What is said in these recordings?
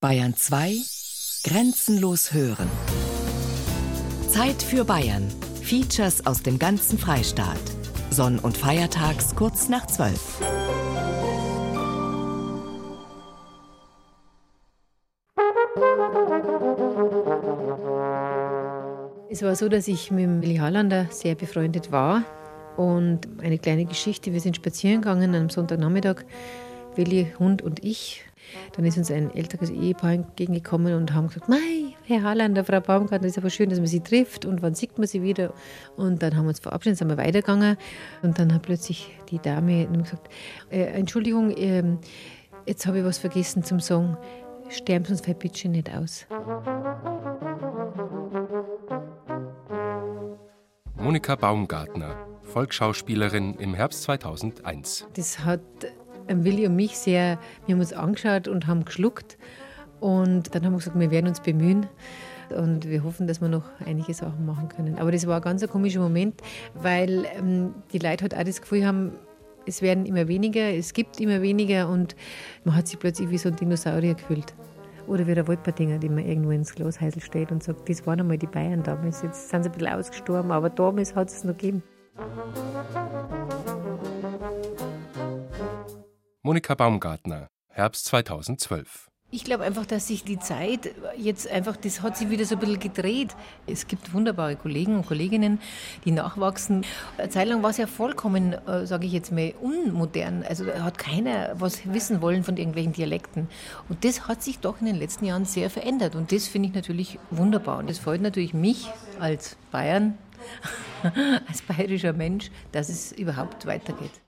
Bayern 2 Grenzenlos hören. Zeit für Bayern. Features aus dem ganzen Freistaat. Sonn- und Feiertags kurz nach 12. Es war so, dass ich mit Willi Harlander sehr befreundet war. Und eine kleine Geschichte: Wir sind spazieren gegangen am Sonntagnachmittag, Willi, Hund und ich. Dann ist uns ein älteres Ehepaar entgegengekommen und haben gesagt: Mei, Herr Harlander, Frau Baumgartner, ist aber schön, dass man sie trifft und wann sieht man sie wieder? Und dann haben wir uns verabschiedet, sind wir weitergegangen. Und dann hat plötzlich die Dame gesagt: äh, Entschuldigung, äh, jetzt habe ich was vergessen zum Song. Sterben Sie uns bitte nicht aus. Monika Baumgartner, Volksschauspielerin im Herbst 2001. Das hat Willi und mich sehr, wir haben uns angeschaut und haben geschluckt. Und dann haben wir gesagt, wir werden uns bemühen. Und wir hoffen, dass wir noch einige Sachen machen können. Aber das war ein ganz komischer Moment, weil ähm, die Leute halt auch das Gefühl haben, es werden immer weniger, es gibt immer weniger und man hat sich plötzlich wie so ein Dinosaurier gefühlt. Oder wie der Waldpartinger, die man irgendwo ins Glashäusl steht und sagt, das waren einmal die Bayern damals. Jetzt sind sie ein bisschen ausgestorben, aber damals hat es noch gegeben. Monika Baumgartner, Herbst 2012. Ich glaube einfach, dass sich die Zeit jetzt einfach, das hat sich wieder so ein bisschen gedreht. Es gibt wunderbare Kollegen und Kolleginnen, die nachwachsen. Eine Zeit lang war es ja vollkommen, äh, sage ich jetzt mal, unmodern. Also hat keiner was wissen wollen von irgendwelchen Dialekten. Und das hat sich doch in den letzten Jahren sehr verändert. Und das finde ich natürlich wunderbar. Und das freut natürlich mich als Bayern, als bayerischer Mensch, dass es überhaupt weitergeht.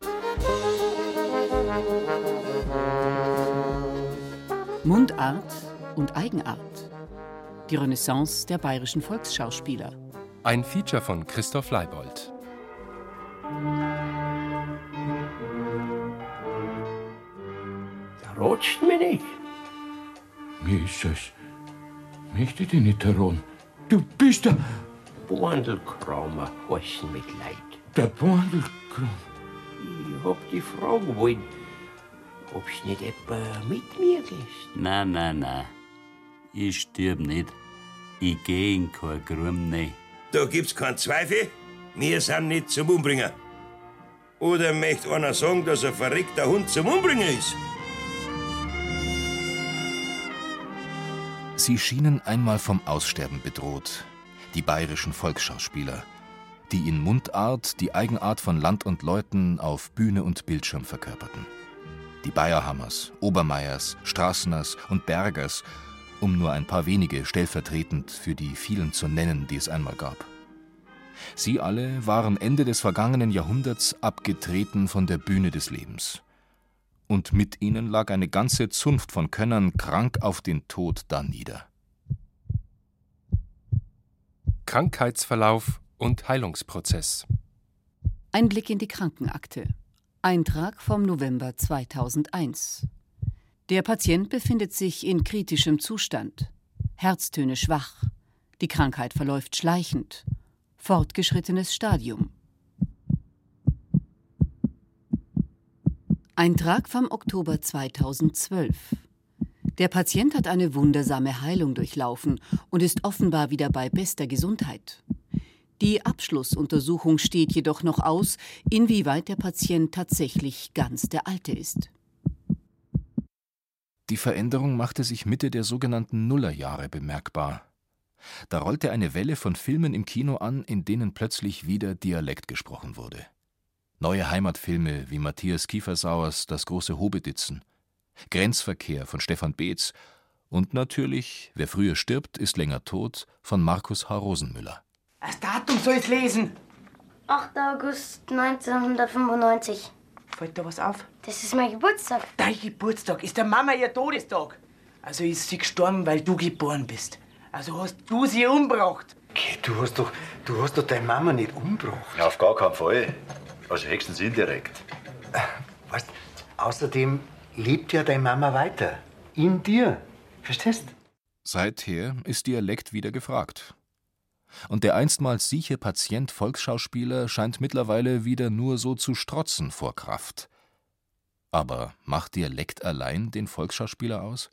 Mundart und Eigenart. Die Renaissance der bayerischen Volksschauspieler. Ein Feature von Christoph Leibold. Da rutscht mir nicht. Mir ist es. Möchte dich nicht heran. Du bist der. Borndelkramer heißen mit Leid. Der Borndelkramer. Ich hab die fragen wollen, ob's nicht etwa mit mir gehst. Na, na, na. Ich stirb nicht. Ich geh in kein Grum ne. Da gibt's keinen Zweifel. Wir sind nicht zum Umbringen. Oder möchte einer sagen, dass ein verrückter Hund zum Umbringen ist? Sie schienen einmal vom Aussterben bedroht, die bayerischen Volksschauspieler, die in Mundart die Eigenart von Land und Leuten auf Bühne und Bildschirm verkörperten. Die Bayerhammers, Obermeiers, Straßners und Bergers, um nur ein paar wenige stellvertretend für die vielen zu nennen, die es einmal gab. Sie alle waren Ende des vergangenen Jahrhunderts abgetreten von der Bühne des Lebens. Und mit ihnen lag eine ganze Zunft von Könnern krank auf den Tod danieder. Krankheitsverlauf und Heilungsprozess. Ein Blick in die Krankenakte. Eintrag vom November 2001. Der Patient befindet sich in kritischem Zustand. Herztöne schwach. Die Krankheit verläuft schleichend. Fortgeschrittenes Stadium. Eintrag vom Oktober 2012. Der Patient hat eine wundersame Heilung durchlaufen und ist offenbar wieder bei bester Gesundheit. Die Abschlussuntersuchung steht jedoch noch aus, inwieweit der Patient tatsächlich ganz der Alte ist. Die Veränderung machte sich Mitte der sogenannten Nullerjahre bemerkbar. Da rollte eine Welle von Filmen im Kino an, in denen plötzlich wieder Dialekt gesprochen wurde. Neue Heimatfilme wie Matthias Kiefersauers Das große Hobeditzen, Grenzverkehr von Stefan Beetz und natürlich Wer früher stirbt, ist länger tot von Markus H. Rosenmüller. Das Datum soll ich lesen. 8. August 1995. Fällt da was auf? Das ist mein Geburtstag. Dein Geburtstag ist der Mama ihr Todestag. Also ist sie gestorben, weil du geboren bist. Also hast du sie umgebracht. Okay, du hast doch, du hast doch deine Mama nicht umgebracht. Auf gar keinen Fall. Also höchstens indirekt. Weißt, außerdem lebt ja deine Mama weiter. In dir. Verstehst? Seither ist Dialekt wieder gefragt. Und der einstmals sieche Patient Volksschauspieler scheint mittlerweile wieder nur so zu strotzen vor Kraft. Aber macht Dialekt allein den Volksschauspieler aus?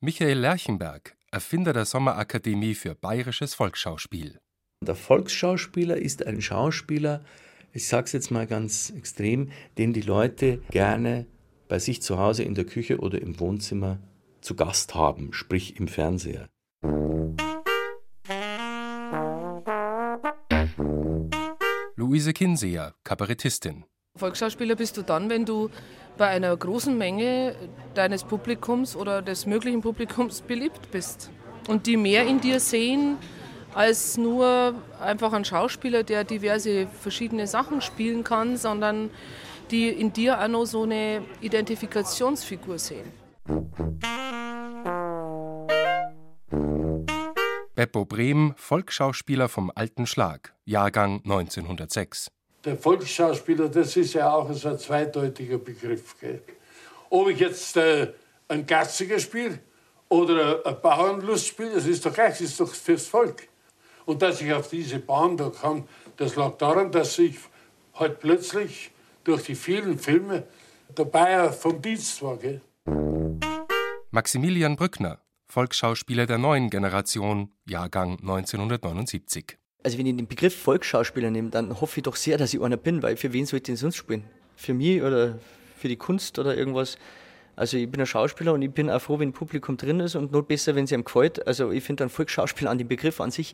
Michael Lerchenberg, Erfinder der Sommerakademie für bayerisches Volksschauspiel. Der Volksschauspieler ist ein Schauspieler, ich sag's jetzt mal ganz extrem, den die Leute gerne bei sich zu Hause in der Küche oder im Wohnzimmer zu Gast haben, sprich im Fernseher. Luise Kinseer, Kabarettistin. Volksschauspieler bist du dann, wenn du bei einer großen Menge deines Publikums oder des möglichen Publikums beliebt bist und die mehr in dir sehen als nur einfach ein Schauspieler, der diverse verschiedene Sachen spielen kann, sondern die in dir auch noch so eine Identifikationsfigur sehen. Beppo Brehm, Volksschauspieler vom Alten Schlag, Jahrgang 1906. Der Volksschauspieler, das ist ja auch so ein zweideutiger Begriff. Gell? Ob ich jetzt äh, ein Gassiger spiele oder ein Bauernlust spiele, das ist doch gleich, das ist doch fürs Volk. Und dass ich auf diese Bahn da kam, das lag daran, dass ich halt plötzlich durch die vielen Filme der Bayer vom Dienst war. Gell? Maximilian Brückner, Volksschauspieler der neuen Generation, Jahrgang 1979. Also wenn ich den Begriff Volksschauspieler nehme, dann hoffe ich doch sehr, dass ich einer bin, weil für wen sollte ich denn sonst spielen? Für mich oder für die Kunst oder irgendwas? Also ich bin ein Schauspieler und ich bin auch froh, wenn ein Publikum drin ist und not besser, wenn es ihm gefällt. Also ich finde ein Volksschauspieler an den Begriff an sich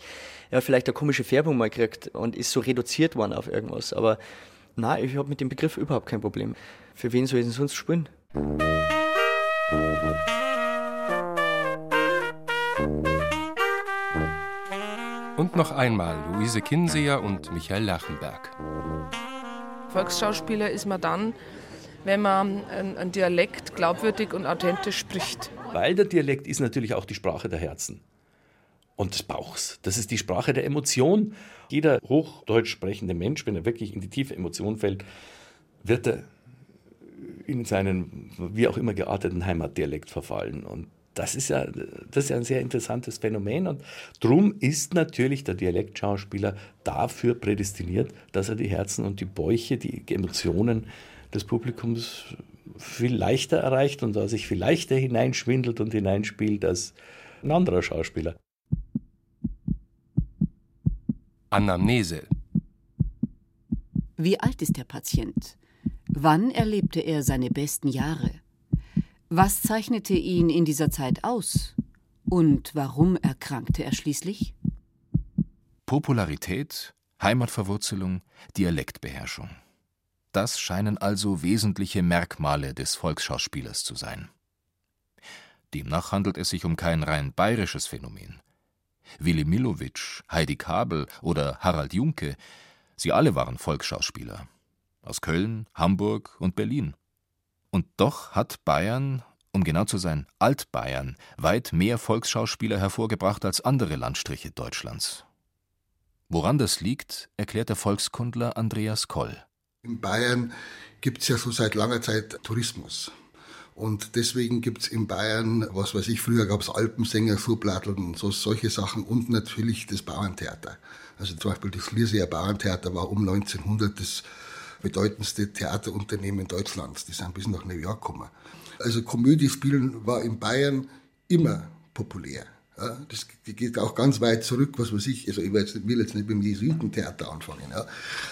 ja vielleicht eine komische Färbung mal kriegt und ist so reduziert worden auf irgendwas. Aber nein, ich habe mit dem Begriff überhaupt kein Problem. Für wen soll ich denn sonst spielen? Und noch einmal Luise Kinseer und Michael Lachenberg. Volksschauspieler ist man dann, wenn man einen Dialekt glaubwürdig und authentisch spricht. Weil der Dialekt ist natürlich auch die Sprache der Herzen und des Bauchs. Das ist die Sprache der Emotion. Jeder hochdeutsch sprechende Mensch, wenn er wirklich in die tiefe Emotion fällt, wird er in seinen wie auch immer gearteten Heimatdialekt verfallen. Und das ist ja, das ist ja ein sehr interessantes Phänomen und drum ist natürlich der Dialektschauspieler dafür prädestiniert, dass er die Herzen und die Bäuche, die Emotionen des Publikums viel leichter erreicht und da sich viel leichter hineinschwindelt und hineinspielt als ein anderer Schauspieler. Anamnese. Wie alt ist der Patient? Wann erlebte er seine besten Jahre? Was zeichnete ihn in dieser Zeit aus? Und warum erkrankte er schließlich? Popularität, Heimatverwurzelung, Dialektbeherrschung. Das scheinen also wesentliche Merkmale des Volksschauspielers zu sein. Demnach handelt es sich um kein rein bayerisches Phänomen. Willy Millowitsch, Heidi Kabel oder Harald Junke, sie alle waren Volksschauspieler. Aus Köln, Hamburg und Berlin. Und doch hat Bayern, um genau zu sein, Altbayern, weit mehr Volksschauspieler hervorgebracht als andere Landstriche Deutschlands. Woran das liegt, erklärt der Volkskundler Andreas Koll. In Bayern gibt es ja so seit langer Zeit Tourismus. Und deswegen gibt es in Bayern, was weiß ich, früher gab es Alpensänger, Surplatteln und so, solche Sachen und natürlich das Bauerntheater. Also zum Beispiel das Schlierseer Bauerntheater war um 1900 das bedeutendste Theaterunternehmen Deutschlands. Die sind bis nach New York gekommen. Also Komödie spielen war in Bayern immer populär. Ja, das geht auch ganz weit zurück, was weiß ich. Also ich will jetzt, will jetzt nicht beim Jesuitentheater anfangen. Ja.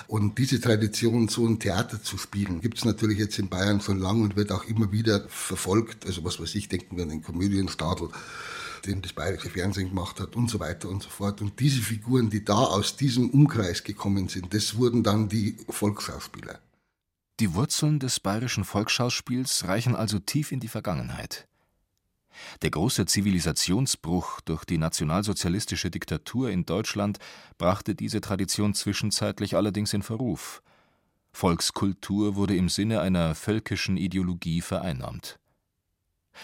Und diese Tradition, so ein Theater zu spielen, gibt es natürlich jetzt in Bayern schon lange und wird auch immer wieder verfolgt. Also was weiß ich, denken wir an den Komödienstadel, den das bayerische Fernsehen gemacht hat und so weiter und so fort. Und diese Figuren, die da aus diesem Umkreis gekommen sind, das wurden dann die Volksschauspieler. Die Wurzeln des bayerischen Volksschauspiels reichen also tief in die Vergangenheit. Der große Zivilisationsbruch durch die nationalsozialistische Diktatur in Deutschland brachte diese Tradition zwischenzeitlich allerdings in Verruf. Volkskultur wurde im Sinne einer völkischen Ideologie vereinnahmt.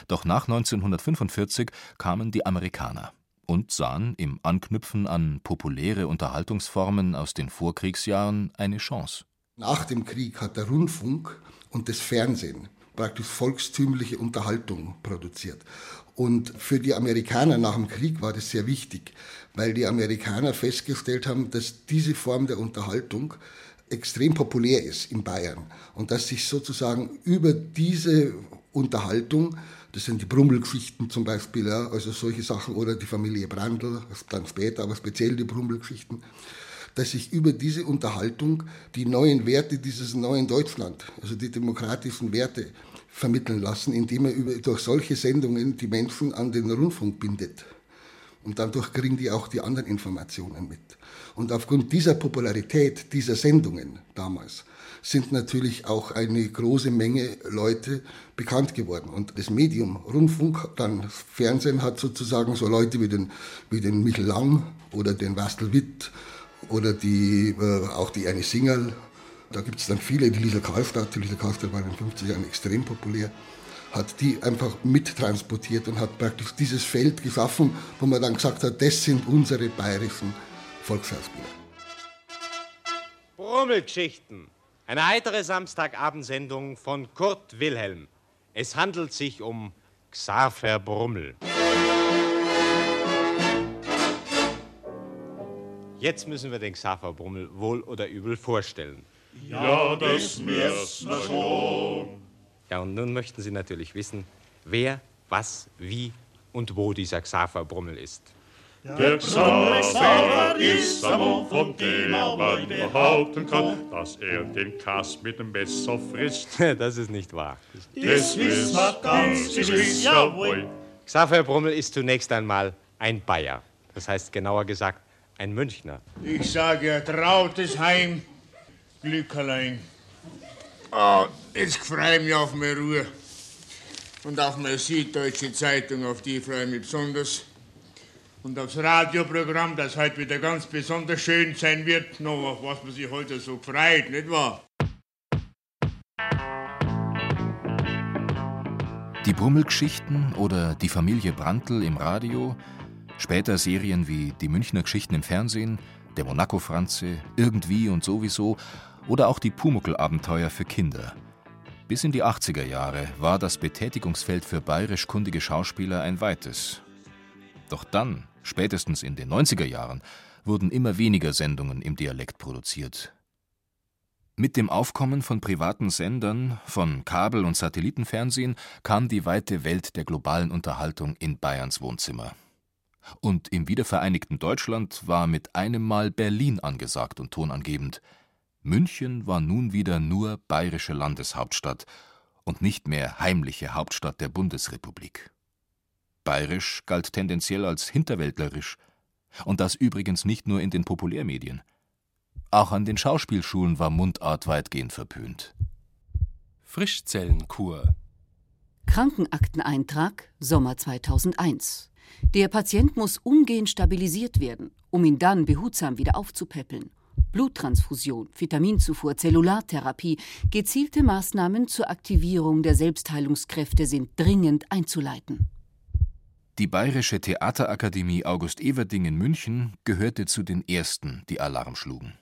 Doch nach 1945 kamen die Amerikaner und sahen im Anknüpfen an populäre Unterhaltungsformen aus den Vorkriegsjahren eine Chance. Nach dem Krieg hat der Rundfunk und das Fernsehen praktisch volkstümliche Unterhaltung produziert. Und für die Amerikaner nach dem Krieg war das sehr wichtig, weil die Amerikaner festgestellt haben, dass diese Form der Unterhaltung extrem populär ist in Bayern und dass sich sozusagen über diese Unterhaltung Das sind die Brummelgeschichten zum Beispiel, ja, also solche Sachen oder die Familie Brandl, dann später, aber speziell die Brummelgeschichten, dass sich über diese Unterhaltung die neuen Werte dieses neuen Deutschland, also die demokratischen Werte vermitteln lassen, indem er über, durch solche Sendungen die Menschen an den Rundfunk bindet. Und dadurch kriegen die auch die anderen Informationen mit. Und aufgrund dieser Popularität dieser Sendungen damals sind natürlich auch eine große Menge Leute bekannt geworden. Und das Medium Rundfunk, dann Fernsehen hat sozusagen so Leute wie den, wie den Michel Lang oder den Wastel Witt oder die, äh, auch die Anne Singerl. Da gibt es dann viele, die Lisa Karlstadt, die Lisa Karlstadt war in den 50er Jahren extrem populär hat die einfach mittransportiert und hat praktisch dieses Feld geschaffen, wo man dann gesagt hat, das sind unsere bayerischen Volksschauspieler. Brummelgeschichten. Eine heitere Samstagabendsendung von Kurt Wilhelm. Es handelt sich um Xaver Brummel. Jetzt müssen wir den Xaver Brummel wohl oder übel vorstellen. Ja, das müssen wir schon. Ja, und nun möchten Sie natürlich wissen, wer, was, wie und wo dieser Xaver Brummel ist. Der Xaver ist ein Mann, von dem man behaupten kann, dass er den Kass mit dem Messer frisst. Das ist nicht wahr. Das wissen wir ganz gewiss, jawohl. Xaver Brummel ist zunächst einmal ein Bayer. Das heißt genauer gesagt ein Münchner. Ich sage ja, trautes Heim, Glück allein. Ah, jetzt freue ich mich auf meine Ruhe. Und auf meine Süddeutsche Zeitung, auf die freue ich mich besonders. Und aufs Radioprogramm, das heute wieder ganz besonders schön sein wird, noch auf was man sich heute so freut, nicht wahr? Die Brummelgeschichten oder die Familie Brandl im Radio, später Serien wie die Münchner Geschichten im Fernsehen, der Monaco-Franze, irgendwie und sowieso oder auch die Pumuckl-Abenteuer für Kinder. Bis in die 80er Jahre war das Betätigungsfeld für bayerisch kundige Schauspieler ein weites. Doch dann, spätestens in den 90er Jahren, wurden immer weniger Sendungen im Dialekt produziert. Mit dem Aufkommen von privaten Sendern, von Kabel- und Satellitenfernsehen kam die weite Welt der globalen Unterhaltung in Bayerns Wohnzimmer. Und im wiedervereinigten Deutschland war mit einem Mal Berlin angesagt und tonangebend. München war nun wieder nur bayerische Landeshauptstadt und nicht mehr heimliche Hauptstadt der Bundesrepublik. Bayerisch galt tendenziell als hinterwäldlerisch, und das übrigens nicht nur in den Populärmedien. Auch an den Schauspielschulen war Mundart weitgehend verpönt. Frischzellenkur. Krankenakteneintrag Sommer 2001. Der Patient muss umgehend stabilisiert werden, um ihn dann behutsam wieder aufzupäppeln. Bluttransfusion, Vitaminzufuhr, Zellulartherapie, gezielte Maßnahmen zur Aktivierung der Selbstheilungskräfte sind dringend einzuleiten. Die Bayerische Theaterakademie August Everding in München gehörte zu den ersten, die Alarm schlugen.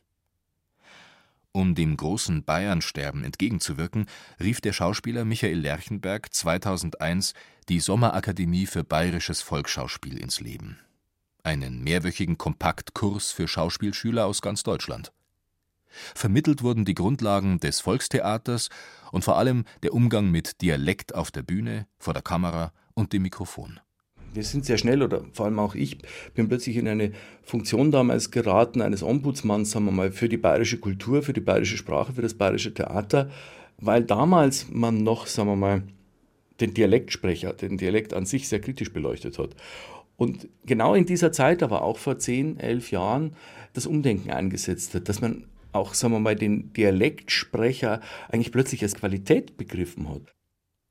Um dem großen Bayernsterben entgegenzuwirken, rief der Schauspieler Michael Lerchenberg 2001 die Sommerakademie für bayerisches Volksschauspiel ins Leben. Einen mehrwöchigen Kompaktkurs für Schauspielschüler aus ganz Deutschland. Vermittelt wurden die Grundlagen des Volkstheaters und vor allem der Umgang mit Dialekt auf der Bühne, vor der Kamera und dem Mikrofon wir sind sehr schnell, oder vor allem auch ich, bin plötzlich in eine Funktion damals geraten, eines Ombudsmanns, sagen wir mal, für die bayerische Kultur, für die bayerische Sprache, für das bayerische Theater, weil damals man noch, sagen wir mal, den Dialektsprecher, den Dialekt an sich sehr kritisch beleuchtet hat. Und genau in dieser Zeit, aber auch vor zehn, elf Jahren, das Umdenken eingesetzt hat, dass man auch, sagen wir mal, den Dialektsprecher eigentlich plötzlich als Qualität begriffen hat.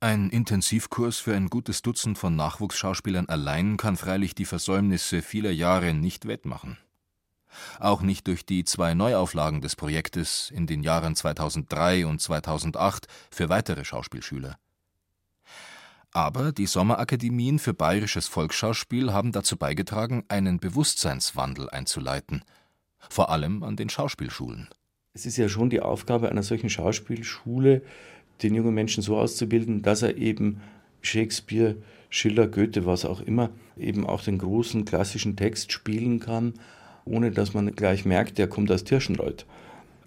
Ein Intensivkurs für ein gutes Dutzend von Nachwuchsschauspielern allein kann freilich die Versäumnisse vieler Jahre nicht wettmachen. Auch nicht durch die zwei Neuauflagen des Projektes in den Jahren 2003 und 2008 für weitere Schauspielschüler. Aber die Sommerakademien für bayerisches Volksschauspiel haben dazu beigetragen, einen Bewusstseinswandel einzuleiten, vor allem an den Schauspielschulen. Es ist ja schon die Aufgabe einer solchen Schauspielschule, den jungen Menschen so auszubilden, dass er eben Shakespeare, Schiller, Goethe, was auch immer, eben auch den großen klassischen Text spielen kann, ohne dass man gleich merkt, der kommt aus Tirschenreuth.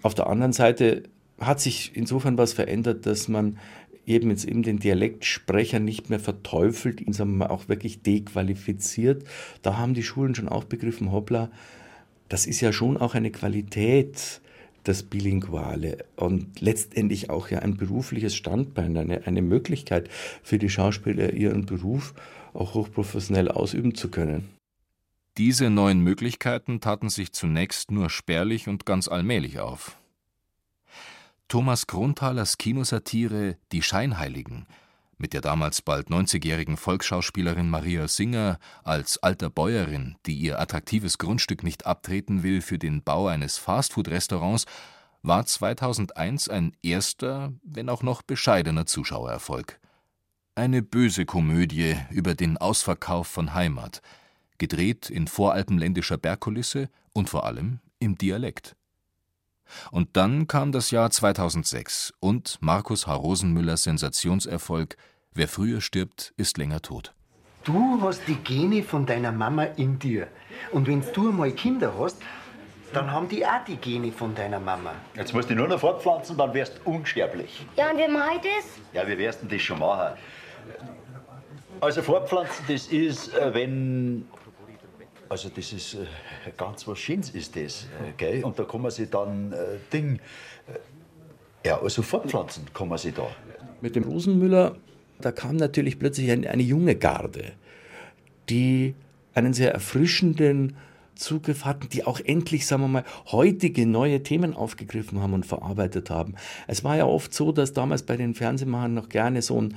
Auf der anderen Seite hat sich insofern was verändert, dass man eben jetzt eben den Dialektsprecher nicht mehr verteufelt, ihn sagen wir auch wirklich dequalifiziert. Da haben die Schulen schon auch begriffen, hoppla, das ist ja schon auch eine Qualität, das Bilinguale und letztendlich auch ja ein berufliches Standbein, eine, eine Möglichkeit für die Schauspieler, ihren Beruf auch hochprofessionell ausüben zu können. Diese neuen Möglichkeiten taten sich zunächst nur spärlich und ganz allmählich auf. Thomas Kronthalers Kinosatire Die Scheinheiligen mit der damals bald 90-jährigen Volksschauspielerin Maria Singer als alter Bäuerin, die ihr attraktives Grundstück nicht abtreten will für den Bau eines Fastfood-Restaurants, war 2001 ein erster, wenn auch noch bescheidener Zuschauererfolg. Eine böse Komödie über den Ausverkauf von Heimat, gedreht in voralpenländischer Bergkulisse und vor allem im Dialekt. Und dann kam das Jahr 2006 und Markus H. Rosenmüllers Sensationserfolg Wer früher stirbt, ist länger tot. Du hast die Gene von deiner Mama in dir. Und wenn du einmal Kinder hast, dann haben die auch die Gene von deiner Mama. Jetzt musst du nur noch fortpflanzen, dann wärst du unsterblich. Ja, und wie mache ich das? Ja, wie wirst du das schon machen? Also fortpflanzen, das ist, äh, wenn also das ist äh, ganz was Schönes ist das, äh, gell? Und da kann man sich dann äh, Ding, äh, ja, also fortpflanzen kann man sich da. Mit dem Rosenmüller, da kam natürlich plötzlich eine, eine junge Garde, die einen sehr erfrischenden Zugriff hatten, die auch endlich, sagen wir mal, heutige neue Themen aufgegriffen haben und verarbeitet haben. Es war ja oft so, dass damals bei den Fernsehmachern noch gerne so ein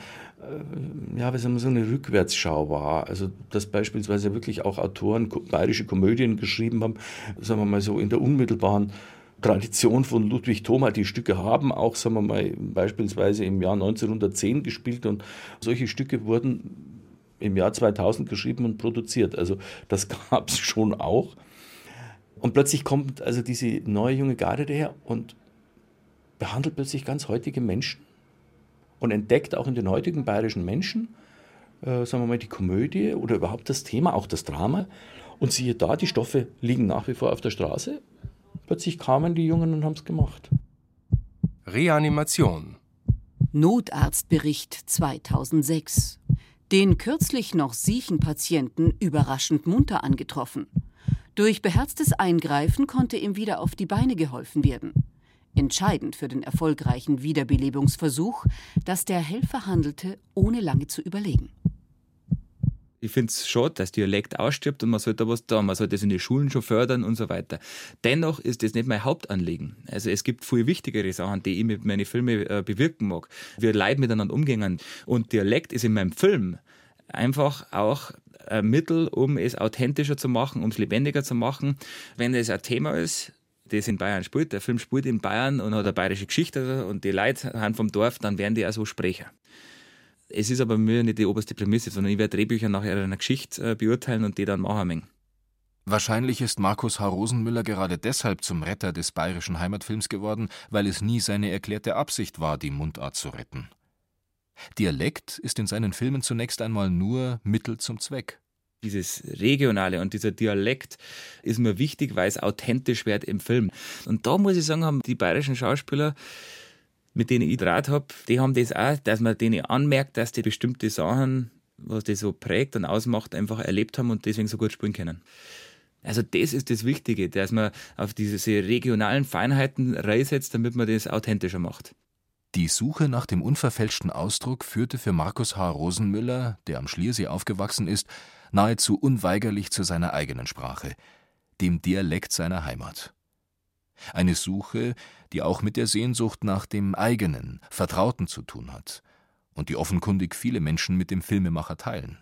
ja, wie sagen wir, so eine Rückwärtsschau war. Also, dass beispielsweise wirklich auch Autoren bayerische Komödien geschrieben haben, sagen wir mal so in der unmittelbaren Tradition von Ludwig Thoma. Die Stücke haben auch, sagen wir mal, beispielsweise im Jahr 1910 gespielt und solche Stücke wurden im Jahr 2000 geschrieben und produziert. Also, das gab es schon auch. Und plötzlich kommt also diese neue junge Garde daher und behandelt plötzlich ganz heutige Menschen und entdeckt auch in den heutigen bayerischen Menschen, äh, sagen wir mal, die Komödie oder überhaupt das Thema, auch das Drama. Und siehe da, die Stoffe liegen nach wie vor auf der Straße. Plötzlich kamen die Jungen und haben es gemacht. Reanimation. Notarztbericht 2006. Den kürzlich noch siechen Patienten überraschend munter angetroffen. Durch beherztes Eingreifen konnte ihm wieder auf die Beine geholfen werden. Entscheidend für den erfolgreichen Wiederbelebungsversuch, dass der Helfer handelte, ohne lange zu überlegen. Ich finde es schade, dass Dialekt ausstirbt und man sollte da was da, man sollte das in den Schulen schon fördern und so weiter. Dennoch ist das nicht mein Hauptanliegen. Also es gibt viel wichtigere Sachen, die ich mit meinen Filmen äh, bewirken mag. Wir Leute miteinander umgehen. Und Dialekt ist in meinem Film einfach auch ein Mittel, um es authentischer zu machen, um es lebendiger zu machen. Wenn es ein Thema ist, das in Bayern spielt, der Film spielt in Bayern und hat eine bayerische Geschichte und die Leute haben vom Dorf, dann werden die auch so Sprecher. Es ist aber mir nicht die oberste Prämisse, sondern ich werde Drehbücher nach einer Geschichte äh, beurteilen und die dann machen. Wahrscheinlich ist Markus H. Rosenmüller gerade deshalb zum Retter des bayerischen Heimatfilms geworden, weil es nie seine erklärte Absicht war, die Mundart zu retten. Dialekt ist in seinen Filmen zunächst einmal nur Mittel zum Zweck. Dieses Regionale und dieser Dialekt ist mir wichtig, weil es authentisch wird im Film. Und da muss ich sagen, haben die bayerischen Schauspieler, mit denen ich draht habe, die haben das auch, dass man denen anmerkt, dass die bestimmte Sachen, was die so prägt und ausmacht, einfach erlebt haben und deswegen so gut spielen können. Also das ist das Wichtige, dass man auf diese regionalen Feinheiten reinsetzt, damit man das authentischer macht. Die Suche nach dem unverfälschten Ausdruck führte für Markus H. Rosenmüller, der am Schliersee aufgewachsen ist, nahezu unweigerlich zu seiner eigenen Sprache, dem Dialekt seiner Heimat. Eine Suche, die auch mit der Sehnsucht nach dem eigenen, Vertrauten zu tun hat und die offenkundig viele Menschen mit dem Filmemacher teilen.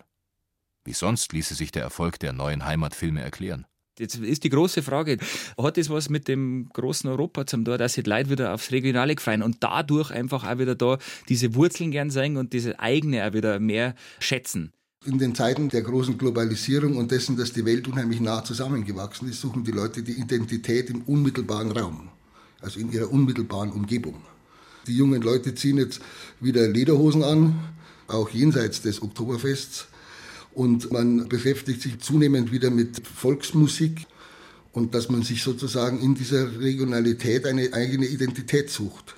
Wie sonst ließe sich der Erfolg der neuen Heimatfilme erklären? Jetzt ist die große Frage, hat das was mit dem großen Europa zum tun, dass sich die Leute wieder aufs Regionale freuen und dadurch einfach auch wieder da diese Wurzeln gern sein und diese eigene auch wieder mehr schätzen? In den Zeiten der großen Globalisierung und dessen, dass die Welt unheimlich nah zusammengewachsen ist, suchen die Leute die Identität im unmittelbaren Raum, also in ihrer unmittelbaren Umgebung. Die jungen Leute ziehen jetzt wieder Lederhosen an, auch jenseits des Oktoberfests. Und man beschäftigt sich zunehmend wieder mit Volksmusik und dass man sich sozusagen in dieser Regionalität eine eigene Identität sucht.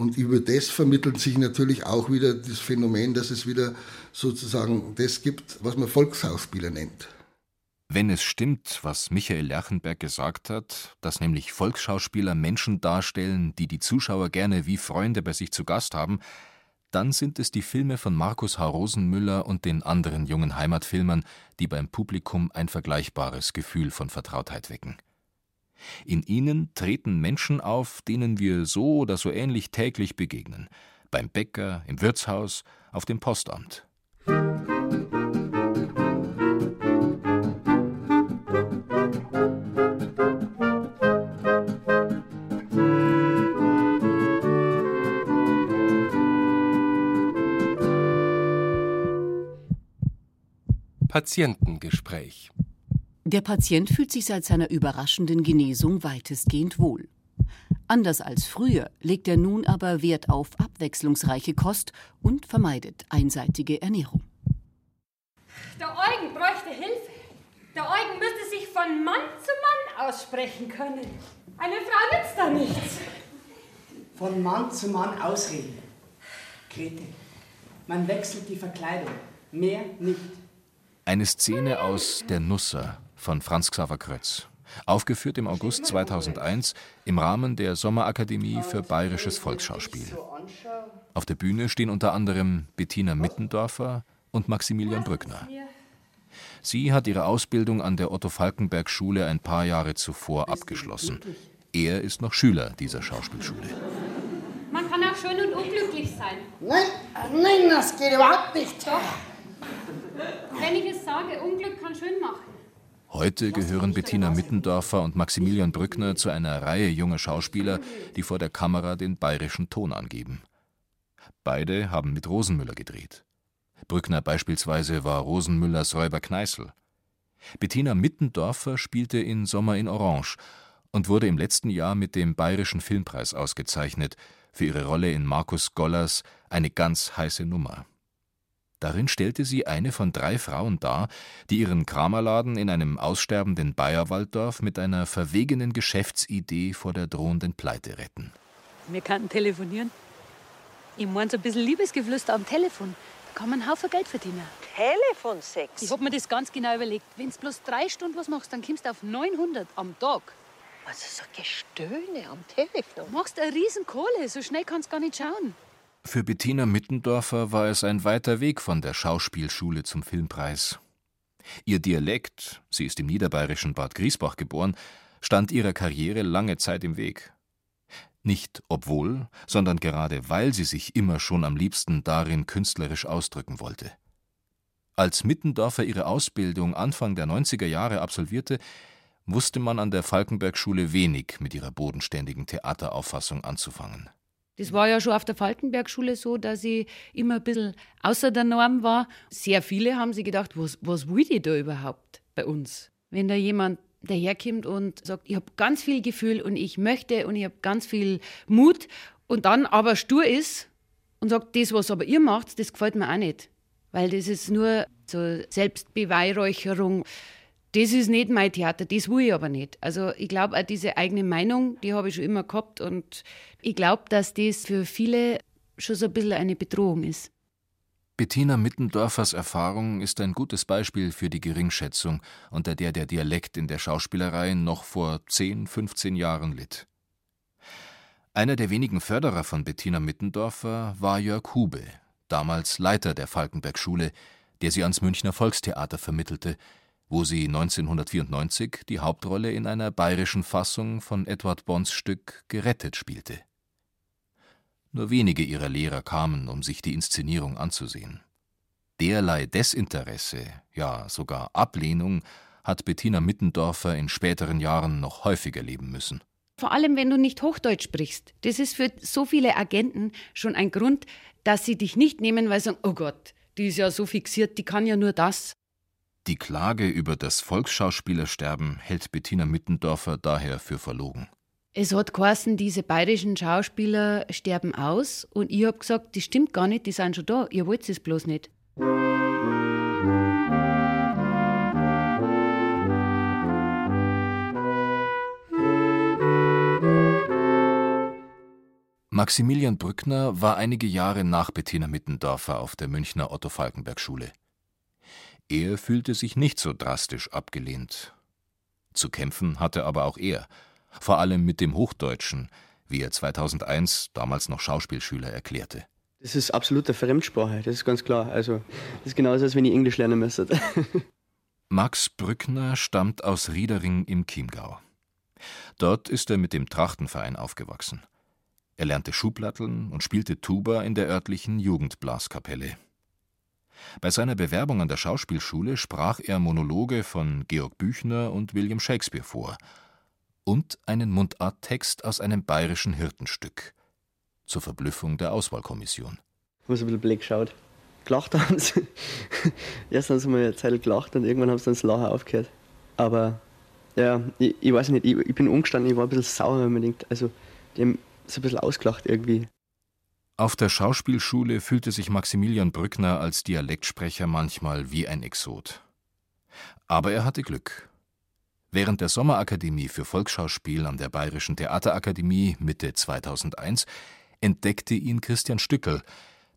Und über das vermittelt sich natürlich auch wieder das Phänomen, dass es wieder sozusagen das gibt, was man Volksschauspieler nennt. Wenn es stimmt, was Michael Lerchenberg gesagt hat, dass nämlich Volksschauspieler Menschen darstellen, die die Zuschauer gerne wie Freunde bei sich zu Gast haben, dann sind es die Filme von Markus H. Rosenmüller und den anderen jungen Heimatfilmern, die beim Publikum ein vergleichbares Gefühl von Vertrautheit wecken. In ihnen treten Menschen auf, denen wir so oder so ähnlich täglich begegnen. Beim Bäcker, im Wirtshaus, auf dem Postamt. Patientengespräch. Der Patient fühlt sich seit seiner überraschenden Genesung weitestgehend wohl. Anders als früher legt er nun aber Wert auf abwechslungsreiche Kost und vermeidet einseitige Ernährung. Der Eugen bräuchte Hilfe. Der Eugen müsste sich von Mann zu Mann aussprechen können. Eine Frau nützt da nichts. Von Mann zu Mann ausreden. Grete, man wechselt die Verkleidung. Mehr nicht. Eine Szene aus Der Nusser von Franz Xaver Krötz. Aufgeführt im August 2001 im Rahmen der Sommerakademie für Bayerisches Volksschauspiel. Auf der Bühne stehen unter anderem Bettina Mittendorfer und Maximilian Brückner. Sie hat ihre Ausbildung an der Otto-Falkenberg-Schule ein paar Jahre zuvor abgeschlossen. Er ist noch Schüler dieser Schauspielschule. Man kann auch schön und unglücklich sein. Nein, nein, das geht überhaupt nicht. Doch. Wenn ich es sage, Unglück kann schön machen. Heute gehören Bettina Mittendorfer und Maximilian Brückner zu einer Reihe junger Schauspieler, die vor der Kamera den bayerischen Ton angeben. Beide haben mit Rosenmüller gedreht. Brückner beispielsweise war Rosenmüllers Räuber Kneißl. Bettina Mittendorfer spielte in Sommer in Orange und wurde im letzten Jahr mit dem Bayerischen Filmpreis ausgezeichnet für ihre Rolle in Markus Gollers Eine ganz heiße Nummer. Darin stellte sie eine von drei Frauen dar, die ihren Kramerladen in einem aussterbenden Bayerwalddorf mit einer verwegenen Geschäftsidee vor der drohenden Pleite retten. Wir könnten telefonieren. Ich meine, so ein bisschen Liebesgeflüster am Telefon. Da kann man einen Haufen Geld verdienen. Telefonsex? Ich hab mir das ganz genau überlegt. Wenn du bloß drei Stunden was machst, dann kommst du auf 900 am Tag. Also so Gestöhne am Telefon. Du machst eine riesen Kohle. So schnell kannst du gar nicht schauen. Für Bettina Mittendorfer war es ein weiter Weg von der Schauspielschule zum Filmpreis. Ihr Dialekt, sie ist im niederbayerischen Bad Griesbach geboren, stand ihrer Karriere lange Zeit im Weg. Nicht obwohl, sondern gerade weil sie sich immer schon am liebsten darin künstlerisch ausdrücken wollte. Als Mittendorfer ihre Ausbildung Anfang der 90er Jahre absolvierte, wusste man an der Falkenberg-Schule wenig mit ihrer bodenständigen Theaterauffassung anzufangen. Das war ja schon auf der Falkenberg-Schule so, dass ich immer ein bisschen außer der Norm war. Sehr viele haben sich gedacht, was, was will die da überhaupt bei uns? Wenn da jemand daherkommt und sagt, ich habe ganz viel Gefühl und ich möchte und ich habe ganz viel Mut und dann aber stur ist und sagt, das, was aber ihr macht, das gefällt mir auch nicht. Weil das ist nur so Selbstbeweihräucherung. Das ist nicht mein Theater, das will ich aber nicht. Also ich glaube, auch diese eigene Meinung, die habe ich schon immer gehabt und ich glaube, dass das für viele schon so ein bisschen eine Bedrohung ist. Bettina Mittendorfers Erfahrung ist ein gutes Beispiel für die Geringschätzung, unter der der Dialekt in der Schauspielerei noch vor 10, 15 Jahren litt. Einer der wenigen Förderer von Bettina Mittendorfer war Jörg Hube, damals Leiter der Falkenberg-Schule, der sie ans Münchner Volkstheater vermittelte, wo sie 1994 die Hauptrolle in einer bayerischen Fassung von Edward Bonds Stück Gerettet spielte. Nur wenige ihrer Lehrer kamen, um sich die Inszenierung anzusehen. Derlei Desinteresse, ja sogar Ablehnung, hat Bettina Mittendorfer in späteren Jahren noch häufig erleben müssen. Vor allem, wenn du nicht Hochdeutsch sprichst. Das ist für so viele Agenten schon ein Grund, dass sie dich nicht nehmen, weil sie sagen, oh Gott, die ist ja so fixiert, die kann ja nur das. Die Klage über das Volksschauspielersterben hält Bettina Mittendorfer daher für verlogen. Es hat geheißen, diese bayerischen Schauspieler sterben aus und ich habe gesagt, das stimmt gar nicht, die sind schon da, ihr wollt es bloß nicht. Maximilian Brückner war einige Jahre nach Bettina Mittendorfer auf der Münchner Otto-Falkenberg-Schule. Er fühlte sich nicht so drastisch abgelehnt. Zu kämpfen hatte aber auch er, vor allem mit dem Hochdeutschen, wie er 2001, damals noch Schauspielschüler, erklärte. Das ist absolute Fremdsprache, das ist ganz klar. Also, das ist genauso, als wenn ich Englisch lernen müsste. Max Brückner stammt aus Riedering im Chiemgau. Dort ist er mit dem Trachtenverein aufgewachsen. Er lernte Schublatteln und spielte Tuba in der örtlichen Jugendblaskapelle. Bei seiner Bewerbung an der Schauspielschule sprach er Monologe von Georg Büchner und William Shakespeare vor und einen Mundarttext aus einem bayerischen Hirtenstück zur Verblüffung der Auswahlkommission. Ich muss ein bisschen blöd geschaut. Gelacht haben sie. Erst haben sie mal eine Zeit gelacht und irgendwann haben sie dann das Lachen aufgehört. Aber ja, ich, ich weiß nicht, ich, ich, bin umgestanden, ich war ein bisschen sauer, wenn man denkt, also die haben so ein bisschen ausgelacht irgendwie. Auf der Schauspielschule fühlte sich Maximilian Brückner als Dialektsprecher manchmal wie ein Exot. Aber er hatte Glück. Während der Sommerakademie für Volksschauspiel an der Bayerischen Theaterakademie Mitte 2001 entdeckte ihn Christian Stückel,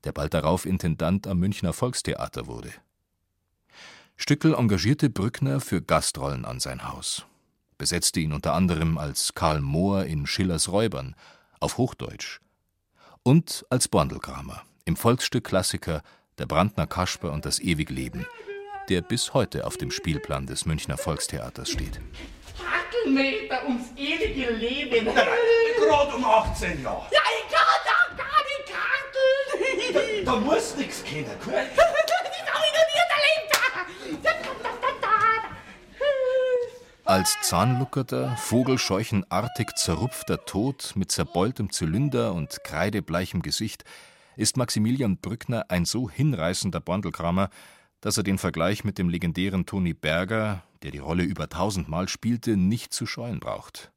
der bald darauf Intendant am Münchner Volkstheater wurde. Stückel engagierte Brückner für Gastrollen an sein Haus, besetzte ihn unter anderem als Karl Mohr in Schillers Räubern auf Hochdeutsch und als Borndelkramer im Volksstück Klassiker Der Brandner Kasper und das ewig Leben, der bis heute auf dem Spielplan des Münchner Volkstheaters steht. Fackelmeter ums ewige Leben. Gerade um 18 Jahre. Ja, ich kann doch gar nicht karteln. Da, da muss nichts kennen, gell? Als zahnluckerter, vogelscheuchenartig zerrupfter Tod mit zerbeultem Zylinder und kreidebleichem Gesicht ist Maximilian Brückner ein so hinreißender Bondelkramer, dass er den Vergleich mit dem legendären Toni Berger, der die Rolle über tausendmal spielte, nicht zu scheuen braucht.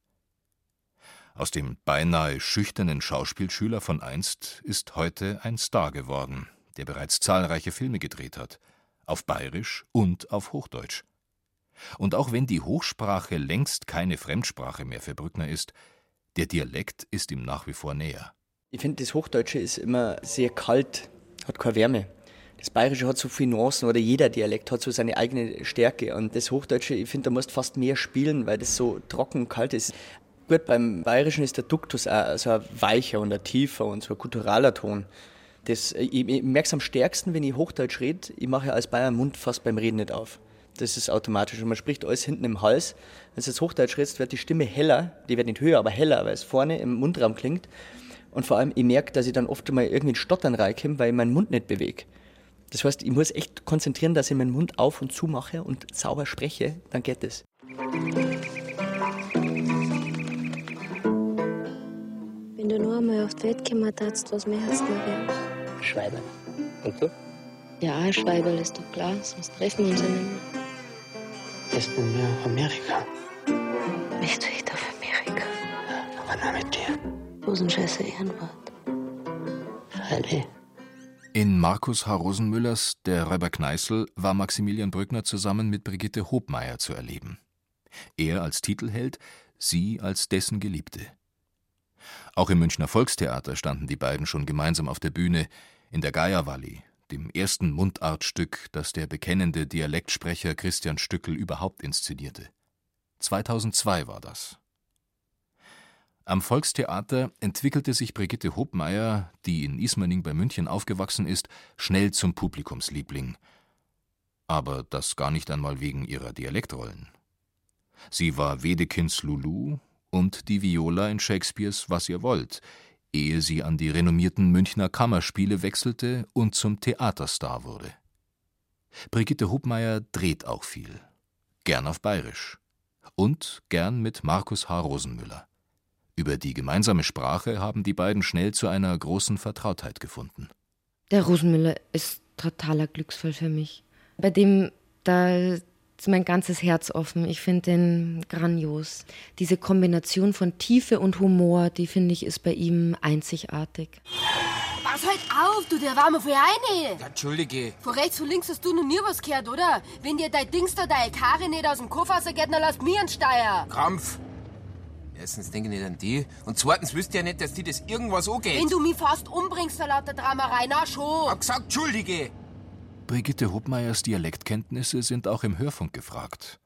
Aus dem beinahe schüchternen Schauspielschüler von einst ist heute ein Star geworden, der bereits zahlreiche Filme gedreht hat, auf Bayerisch und auf Hochdeutsch. Und auch wenn die Hochsprache längst keine Fremdsprache mehr für Brückner ist, der Dialekt ist ihm nach wie vor näher. Ich finde, das Hochdeutsche ist immer sehr kalt, hat keine Wärme. Das Bayerische hat so viele Nuancen oder jeder Dialekt hat so seine eigene Stärke. Und das Hochdeutsche, ich finde, da musst fast mehr spielen, weil das so trocken und kalt ist. Gut, beim Bayerischen ist der Duktus auch so ein weicher und ein tiefer und so ein gutturaler Ton. Das, ich, ich merke es am stärksten, wenn ich Hochdeutsch rede. Ich mache als Bayer den Mund fast beim Reden nicht auf. Das ist automatisch. Und man spricht alles hinten im Hals. Wenn du jetzt Hochdeutsch redest, wird die Stimme heller. Die wird nicht höher, aber heller, weil es vorne im Mundraum klingt. Und vor allem, ich merke, dass ich dann oft mal irgendwie in Stottern reinkomme, weil ich meinen Mund nicht bewege. Das heißt, ich muss echt konzentrieren, dass ich meinen Mund auf und zu mache und sauber spreche, dann geht es. Wenn du nur einmal auf die Welt gekommen darfst, was möchtest du noch werden? Schweiber. Und du? Ja, Schweiberl ist doch klar, sonst treffen wir uns ja nicht mehr. Bist du mir auf Amerika? Möchtest du echt auf Amerika? Aber nur mit dir. Bloß ein scheiße Ehrenwort. Freilich. In Markus H. Rosenmüllers Der Räuber Kneißl war Maximilian Brückner zusammen mit Brigitte Hobmeier zu erleben. Er als Titelheld, sie als dessen Geliebte. Auch im Münchner Volkstheater standen die beiden schon gemeinsam auf der Bühne, in der Geierwalli, dem ersten Mundartstück, das der bekennende Dialektsprecher Christian Stückel überhaupt inszenierte. 2002 war das. Am Volkstheater entwickelte sich Brigitte Hobmeier, die in Ismaning bei München aufgewachsen ist, schnell zum Publikumsliebling. Aber das gar nicht einmal wegen ihrer Dialektrollen. Sie war Wedekinds Lulu und die Viola in Shakespeares Was ihr wollt, ehe sie an die renommierten Münchner Kammerspiele wechselte und zum Theaterstar wurde. Brigitte Hubmeier dreht auch viel. Gern auf Bayerisch. Und gern mit Markus H. Rosenmüller. Über die gemeinsame Sprache haben die beiden schnell zu einer großen Vertrautheit gefunden. Der Rosenmüller ist totaler Glücksfall für mich. Bei dem, da mein ganzes Herz offen. Ich finde den grandios. Diese Kombination von Tiefe und Humor, die finde ich, ist bei ihm einzigartig. Pass halt auf, du, der war mal voll eine. Entschuldige. Von rechts und links hast du noch nie was gehört, oder? Wenn dir dein Dings da, deine Karre nicht aus dem Koffer rausgeht, dann lass mir einen Steier. Krampf. Erstens denke ich nicht an die und zweitens wüsste ich ja nicht, dass die das irgendwas angeht. Wenn du mich fast umbringst vor lauter Dramerei, na schon. Hab gesagt, Entschuldige. Brigitte Hubmeyers Dialektkenntnisse sind auch im Hörfunk gefragt.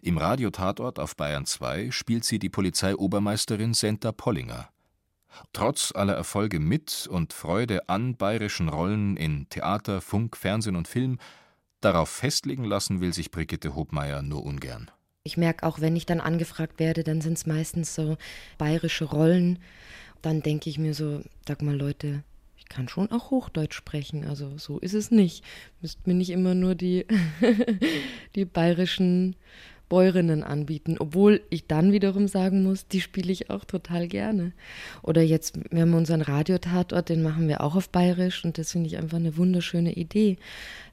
Im Radiotatort auf Bayern 2 spielt sie die Polizeiobermeisterin Senta Pollinger. Trotz aller Erfolge mit und Freude an bayerischen Rollen in Theater, Funk, Fernsehen und Film, darauf festlegen lassen will sich Brigitte Hobmeier nur ungern. Ich merke auch, wenn ich dann angefragt werde, dann sind es meistens so bayerische Rollen. Dann denke ich mir so, sag mal Leute, ich kann schon auch Hochdeutsch sprechen, also so ist es nicht. Müsst mir nicht immer nur die, die bayerischen Bäuerinnen anbieten, obwohl ich dann wiederum sagen muss, die spiele ich auch total gerne. Oder jetzt, wir haben unseren Radiotatort, den machen wir auch auf Bayerisch und das finde ich einfach eine wunderschöne Idee.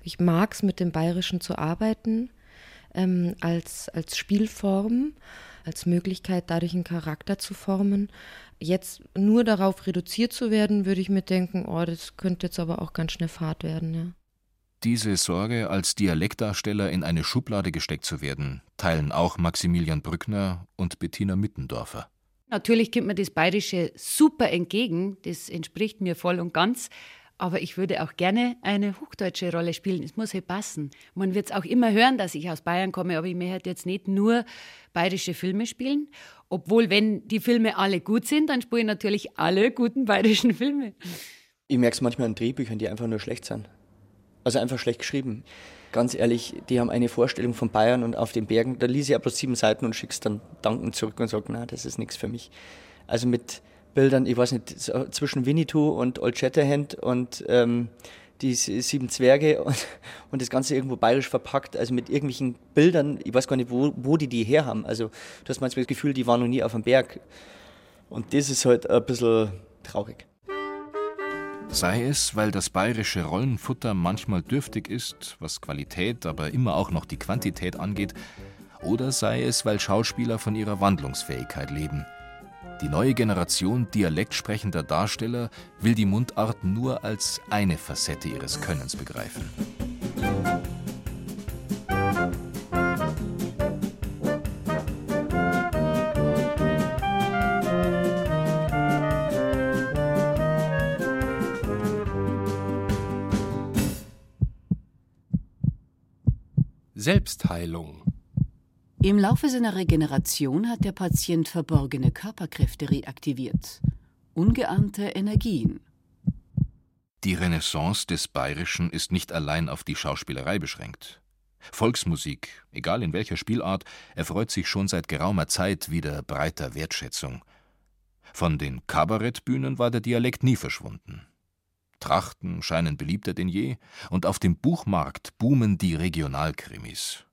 Ich mag es, mit dem Bayerischen zu arbeiten, ähm, als, als Spielform, als Möglichkeit, dadurch einen Charakter zu formen. Jetzt nur darauf reduziert zu werden, würde ich mir denken, oh, das könnte jetzt aber auch ganz schnell Fahrt werden, ja. Diese Sorge, als Dialektdarsteller in eine Schublade gesteckt zu werden, teilen auch Maximilian Brückner und Bettina Mittendorfer. Natürlich kommt mir das Bayerische super entgegen, das entspricht mir voll und ganz. Aber ich würde auch gerne eine hochdeutsche Rolle spielen. Es muss halt passen. Man wird es auch immer hören, dass ich aus Bayern komme, aber ich möchte jetzt nicht nur bayerische Filme spielen. Obwohl, wenn die Filme alle gut sind, dann spiele ich natürlich alle guten bayerischen Filme. Ich merke es manchmal in Drehbüchern, die einfach nur schlecht sind. Also einfach schlecht geschrieben. Ganz ehrlich, die haben eine Vorstellung von Bayern und auf den Bergen, da liest ich bloß sieben Seiten und schick's dann dankend zurück und sag, na, das ist nichts für mich. Also mit Bildern, ich weiß nicht, zwischen Winnetou und Old Shatterhand und ähm, die sieben Zwerge und, und das Ganze irgendwo bayerisch verpackt, also mit irgendwelchen Bildern, ich weiß gar nicht, wo, wo die die her haben. Also du hast manchmal das Gefühl, die waren noch nie auf dem Berg. Und das ist halt ein bisschen traurig. Sei es, weil das bayerische Rollenfutter manchmal dürftig ist, was Qualität, aber immer auch noch die Quantität angeht, oder sei es, weil Schauspieler von ihrer Wandlungsfähigkeit leben. Die neue Generation dialektsprechender Darsteller will die Mundart nur als eine Facette ihres Könnens begreifen. Selbstheilung. Im Laufe seiner Regeneration hat der Patient verborgene Körperkräfte reaktiviert. Ungeahnte Energien. Die Renaissance des Bayerischen ist nicht allein auf die Schauspielerei beschränkt. Volksmusik, egal in welcher Spielart, erfreut sich schon seit geraumer Zeit wieder breiter Wertschätzung. Von den Kabarettbühnen war der Dialekt nie verschwunden. Trachten scheinen beliebter denn je, und auf dem Buchmarkt boomen die Regionalkrimis.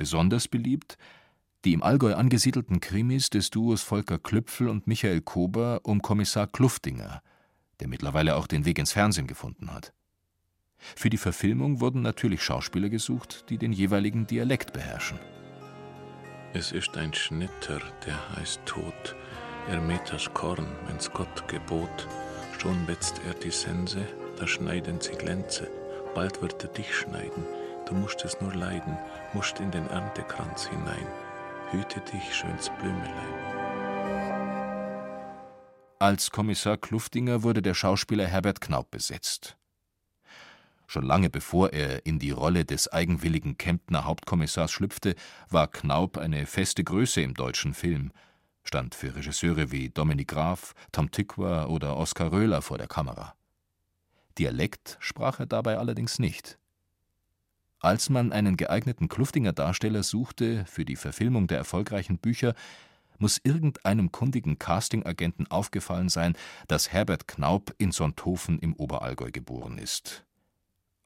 Besonders beliebt die im Allgäu angesiedelten Krimis des Duos Volker Klüpfel und Michael Kober um Kommissar Kluftinger, der mittlerweile auch den Weg ins Fernsehen gefunden hat. Für die Verfilmung wurden natürlich Schauspieler gesucht, die den jeweiligen Dialekt beherrschen. Es ist ein Schnitter, der heißt Tod. Er mäht das Korn, wenn's Gott gebot. Schon wetzt er die Sense, da schneiden sie Glänze. Bald wird er dich schneiden. Du musst es nur leiden, musst in den Erntekranz hinein. Hüte dich, schöns Blümelein. Als Kommissar Kluftinger wurde der Schauspieler Herbert Knaup besetzt. Schon lange bevor er in die Rolle des eigenwilligen Kemptner Hauptkommissars schlüpfte, war Knaup eine feste Größe im deutschen Film – stand für Regisseure wie Dominik Graf, Tom Tykwer oder Oskar Röhler vor der Kamera. Dialekt sprach er dabei allerdings nicht. Als man einen geeigneten Kluftinger Darsteller suchte für die Verfilmung der erfolgreichen Bücher, muss irgendeinem kundigen Castingagenten aufgefallen sein, dass Herbert Knaup in Sonthofen im Oberallgäu geboren ist.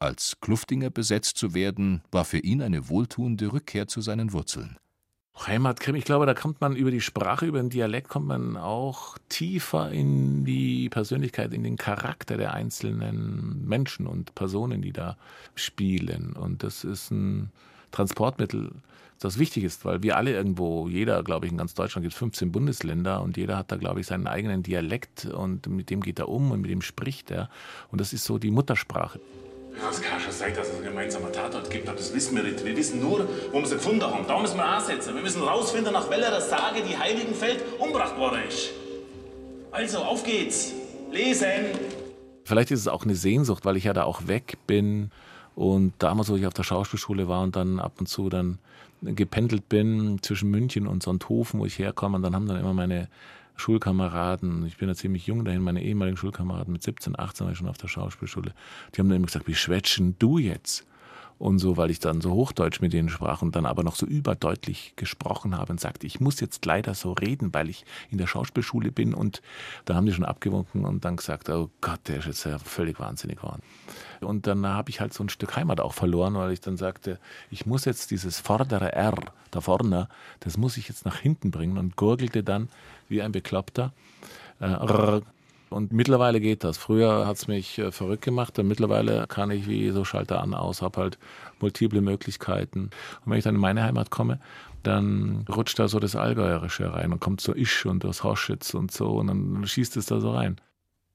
Als Kluftinger besetzt zu werden, war für ihn eine wohltuende Rückkehr zu seinen Wurzeln. Heimatkrimi, ich glaube, da kommt man über die Sprache, über den Dialekt, kommt man auch tiefer in die Persönlichkeit, in den Charakter der einzelnen Menschen und Personen, die da spielen. Und das ist ein Transportmittel, das wichtig ist, weil wir alle irgendwo, jeder, glaube ich, in ganz Deutschland gibt es 15 Bundesländer und jeder hat da, glaube ich, seinen eigenen Dialekt und mit dem geht er um und mit dem spricht er. Und das ist so die Muttersprache. Ja, es kann schon sein, dass es einen gemeinsamen Tatort gibt, aber das wissen wir nicht. Wir wissen nur, wo wir sie gefunden haben. Da müssen wir ansetzen. Wir müssen rausfinden, nach welcher Sage die Heiligenfeld umgebracht worden ist. Also, auf geht's. Lesen! Vielleicht ist es auch eine Sehnsucht, weil ich ja da auch weg bin und damals, wo ich auf der Schauspielschule war und dann ab und zu dann gependelt bin zwischen München und Sonthofen, wo ich herkomme, und dann haben dann immer meine Schulkameraden, ich bin ja ziemlich jung dahin, meine ehemaligen Schulkameraden mit 17, 18 war ich schon auf der Schauspielschule, die haben dann immer gesagt, wie schwätschen du jetzt? Und so, weil ich dann so Hochdeutsch mit denen sprach und dann aber noch so überdeutlich gesprochen habe und sagte, ich muss jetzt leider so reden, weil ich in der Schauspielschule bin und da haben die schon abgewunken und dann gesagt, oh Gott, der ist jetzt ja völlig wahnsinnig geworden. Und dann habe ich halt so ein Stück Heimat auch verloren, weil ich dann sagte, ich muss jetzt dieses vordere R da vorne, das muss ich jetzt nach hinten bringen und gurgelte dann wie ein Bekloppter. Äh, und mittlerweile geht das. Früher hat es mich äh, verrückt gemacht und mittlerweile kann ich wie so Schalter an, aus, habe halt multiple Möglichkeiten. Und wenn ich dann in meine Heimat komme, dann rutscht da so das Allgäuerische rein und kommt so Isch und das Hoschitz und so und dann schießt es da so rein.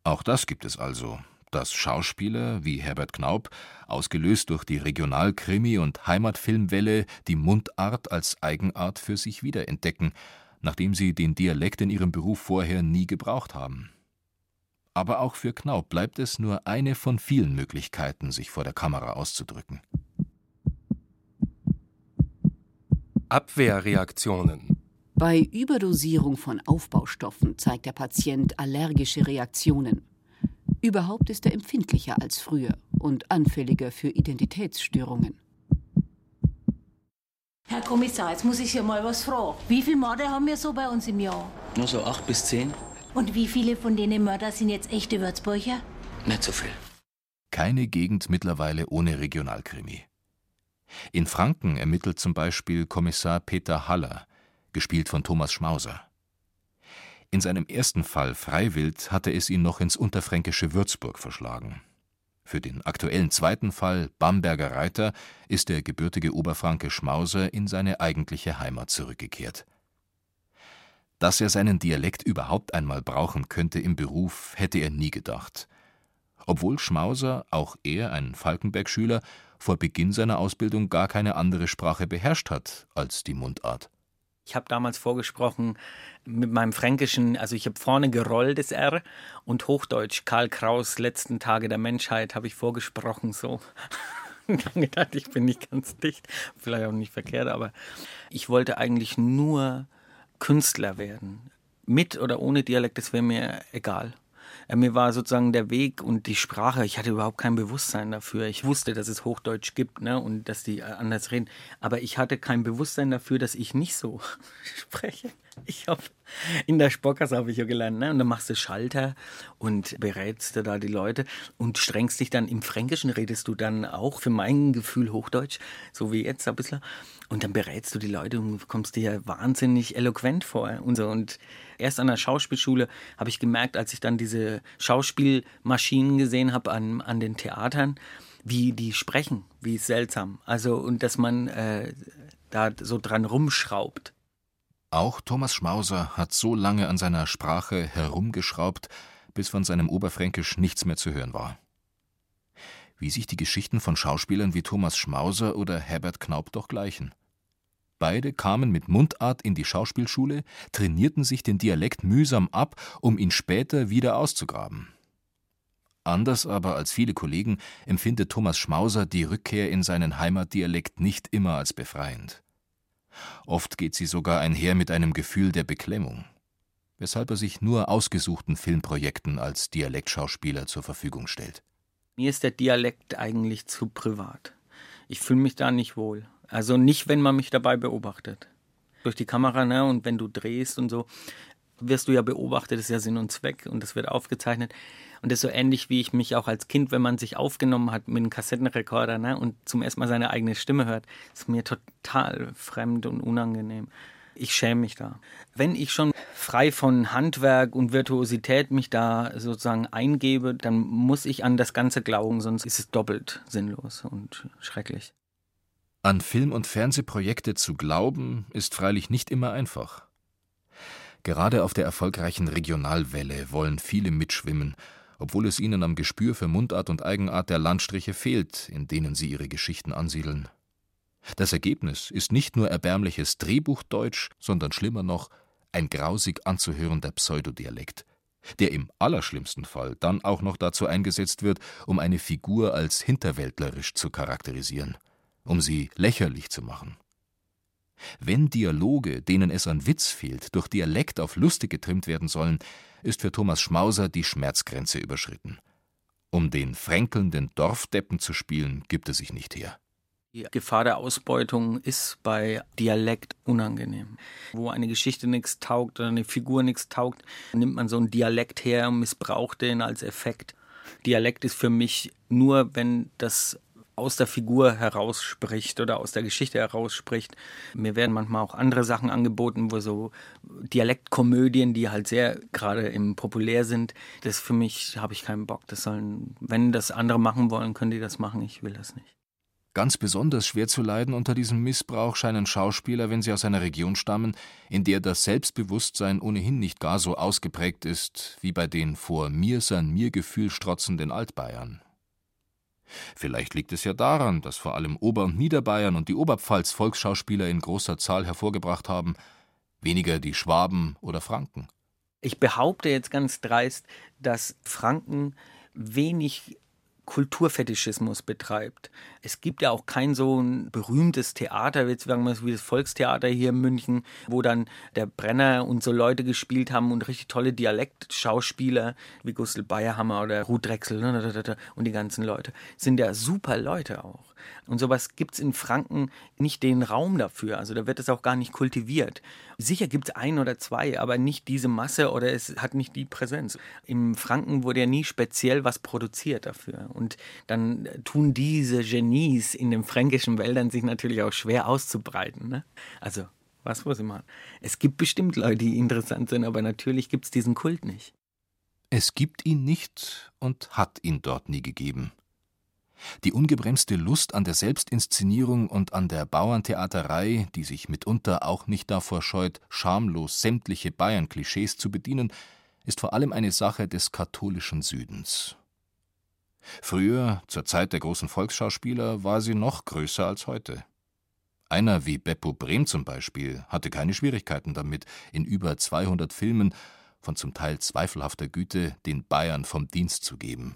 Auch das gibt es also, dass Schauspieler wie Herbert Knaub, ausgelöst durch die Regionalkrimi- und Heimatfilmwelle, die Mundart als Eigenart für sich wiederentdecken, nachdem sie den Dialekt in ihrem Beruf vorher nie gebraucht haben. Aber auch für Knaub bleibt es nur eine von vielen Möglichkeiten, sich vor der Kamera auszudrücken. Abwehrreaktionen Bei Überdosierung von Aufbaustoffen zeigt der Patient allergische Reaktionen. Überhaupt ist er empfindlicher als früher und anfälliger für Identitätsstörungen. Herr Kommissar, jetzt muss ich Sie mal was fragen. Wie viele Morde haben wir so bei uns im Jahr? Nur so acht bis zehn. Und wie viele von denen Mörder sind jetzt echte Würzburger? Nicht so viel. Keine Gegend mittlerweile ohne Regionalkrimi. In Franken ermittelt zum Beispiel Kommissar Peter Haller, gespielt von Thomas Schmauser. In seinem ersten Fall Freiwild hatte es ihn noch ins unterfränkische Würzburg verschlagen. Für den aktuellen zweiten Fall Bamberger Reiter ist der gebürtige Oberfranke Schmauser in seine eigentliche Heimat zurückgekehrt. Dass er seinen Dialekt überhaupt einmal brauchen könnte im Beruf, hätte er nie gedacht. Obwohl Schmauser, auch er ein Falkenberg-Schüler, vor Beginn seiner Ausbildung gar keine andere Sprache beherrscht hat als die Mundart. Ich habe damals vorgesprochen mit meinem Fränkischen, also ich habe vorne gerollt das R und Hochdeutsch Karl Kraus letzten Tage der Menschheit habe ich vorgesprochen so. ich habe gedacht, ich bin nicht ganz dicht, vielleicht auch nicht verkehrt, aber ich wollte eigentlich nur Künstler werden. Mit oder ohne Dialekt, das wäre mir egal. Äh, mir war sozusagen der Weg und die Sprache, ich hatte überhaupt kein Bewusstsein dafür. Ich wusste, dass es Hochdeutsch gibt ne, und dass die äh, anders reden. Aber ich hatte kein Bewusstsein dafür, dass ich nicht so spreche. Ich habe in der Sportkasse habe ich ja gelernt, ne? Und dann machst du Schalter und berätst da die Leute und strengst dich dann im Fränkischen redest du dann auch für mein Gefühl Hochdeutsch, so wie jetzt ein bisschen. Und dann berätst du die Leute und kommst dir wahnsinnig eloquent vor und so. Und erst an der Schauspielschule habe ich gemerkt, als ich dann diese Schauspielmaschinen gesehen habe an, an den Theatern, wie die sprechen, wie seltsam. Also, und dass man äh, da so dran rumschraubt. Auch Thomas Schmauser hat so lange an seiner Sprache herumgeschraubt, bis von seinem Oberfränkisch nichts mehr zu hören war. Wie sich die Geschichten von Schauspielern wie Thomas Schmauser oder Herbert Knaub doch gleichen. Beide kamen mit Mundart in die Schauspielschule, trainierten sich den Dialekt mühsam ab, um ihn später wieder auszugraben. Anders aber als viele Kollegen empfindet Thomas Schmauser die Rückkehr in seinen Heimatdialekt nicht immer als befreiend. Oft geht sie sogar einher mit einem Gefühl der Beklemmung, weshalb er sich nur ausgesuchten Filmprojekten als Dialektschauspieler zur Verfügung stellt. Mir ist der Dialekt eigentlich zu privat. Ich fühle mich da nicht wohl. Also nicht, wenn man mich dabei beobachtet. Durch die Kamera, ne, und wenn du drehst und so, wirst du ja beobachtet, das ist ja Sinn und Zweck und das wird aufgezeichnet. Und das ist so ähnlich, wie ich mich auch als Kind, wenn man sich aufgenommen hat mit einem Kassettenrekorder ne, und zum ersten Mal seine eigene Stimme hört, ist mir total fremd und unangenehm. Ich schäme mich da. Wenn ich schon frei von Handwerk und Virtuosität mich da sozusagen eingebe, dann muss ich an das Ganze glauben, sonst ist es doppelt sinnlos und schrecklich. An Film- und Fernsehprojekte zu glauben, ist freilich nicht immer einfach. Gerade auf der erfolgreichen Regionalwelle wollen viele mitschwimmen obwohl es ihnen am Gespür für Mundart und Eigenart der Landstriche fehlt, in denen sie ihre Geschichten ansiedeln. Das Ergebnis ist nicht nur erbärmliches Drehbuchdeutsch, sondern schlimmer noch ein grausig anzuhörender Pseudodialekt, der im allerschlimmsten Fall dann auch noch dazu eingesetzt wird, um eine Figur als hinterwäldlerisch zu charakterisieren, um sie lächerlich zu machen. Wenn Dialoge, denen es an Witz fehlt, durch Dialekt auf lustig getrimmt werden sollen, ist für Thomas Schmauser die Schmerzgrenze überschritten. Um den fränkelnden Dorfdeppen zu spielen, gibt es sich nicht her. Die Gefahr der Ausbeutung ist bei Dialekt unangenehm. Wo eine Geschichte nichts taugt oder eine Figur nichts taugt, nimmt man so einen Dialekt her und missbraucht den als Effekt. Dialekt ist für mich nur, wenn das aus der Figur herausspricht oder aus der Geschichte herausspricht. Mir werden manchmal auch andere Sachen angeboten, wo so Dialektkomödien, die halt sehr gerade im populär sind, das für mich habe ich keinen Bock. Das sollen, wenn das andere machen wollen, können die das machen. Ich will das nicht. Ganz besonders schwer zu leiden unter diesem Missbrauch scheinen Schauspieler, wenn sie aus einer Region stammen, in der das Selbstbewusstsein ohnehin nicht gar so ausgeprägt ist wie bei den vor mir sein mir Gefühl strotzenden Altbayern. Vielleicht liegt es ja daran, dass vor allem Ober- und Niederbayern und die Oberpfalz Volksschauspieler in großer Zahl hervorgebracht haben, weniger die Schwaben oder Franken. Ich behaupte jetzt ganz dreist, dass Franken wenig Kulturfetischismus betreibt. Es gibt ja auch kein so ein berühmtes Theater, jetzt sagen wir wie das Volkstheater hier in München, wo dann der Brenner und so Leute gespielt haben und richtig tolle Dialektschauspieler wie Gustl Bayerhammer oder Ruth Drechsel ne, und die ganzen Leute. Sind ja super Leute auch. Und sowas gibt es in Franken nicht den Raum dafür. Also da wird es auch gar nicht kultiviert. Sicher gibt es ein oder zwei, aber nicht diese Masse oder es hat nicht die Präsenz. Im Franken wurde ja nie speziell was produziert dafür. Und dann tun diese Genies in den fränkischen Wäldern sich natürlich auch schwer auszubreiten. Ne? Also, was muss ich machen? Es gibt bestimmt Leute, die interessant sind, aber natürlich gibt es diesen Kult nicht. Es gibt ihn nicht und hat ihn dort nie gegeben. Die ungebremste Lust an der Selbstinszenierung und an der Bauerntheaterei, die sich mitunter auch nicht davor scheut, schamlos sämtliche Bayern-Klischees zu bedienen, ist vor allem eine Sache des katholischen Südens. Früher, zur Zeit der großen Volksschauspieler, war sie noch größer als heute. Einer wie Beppo Brehm zum Beispiel hatte keine Schwierigkeiten damit, in über 200 Filmen von zum Teil zweifelhafter Güte den Bayern vom Dienst zu geben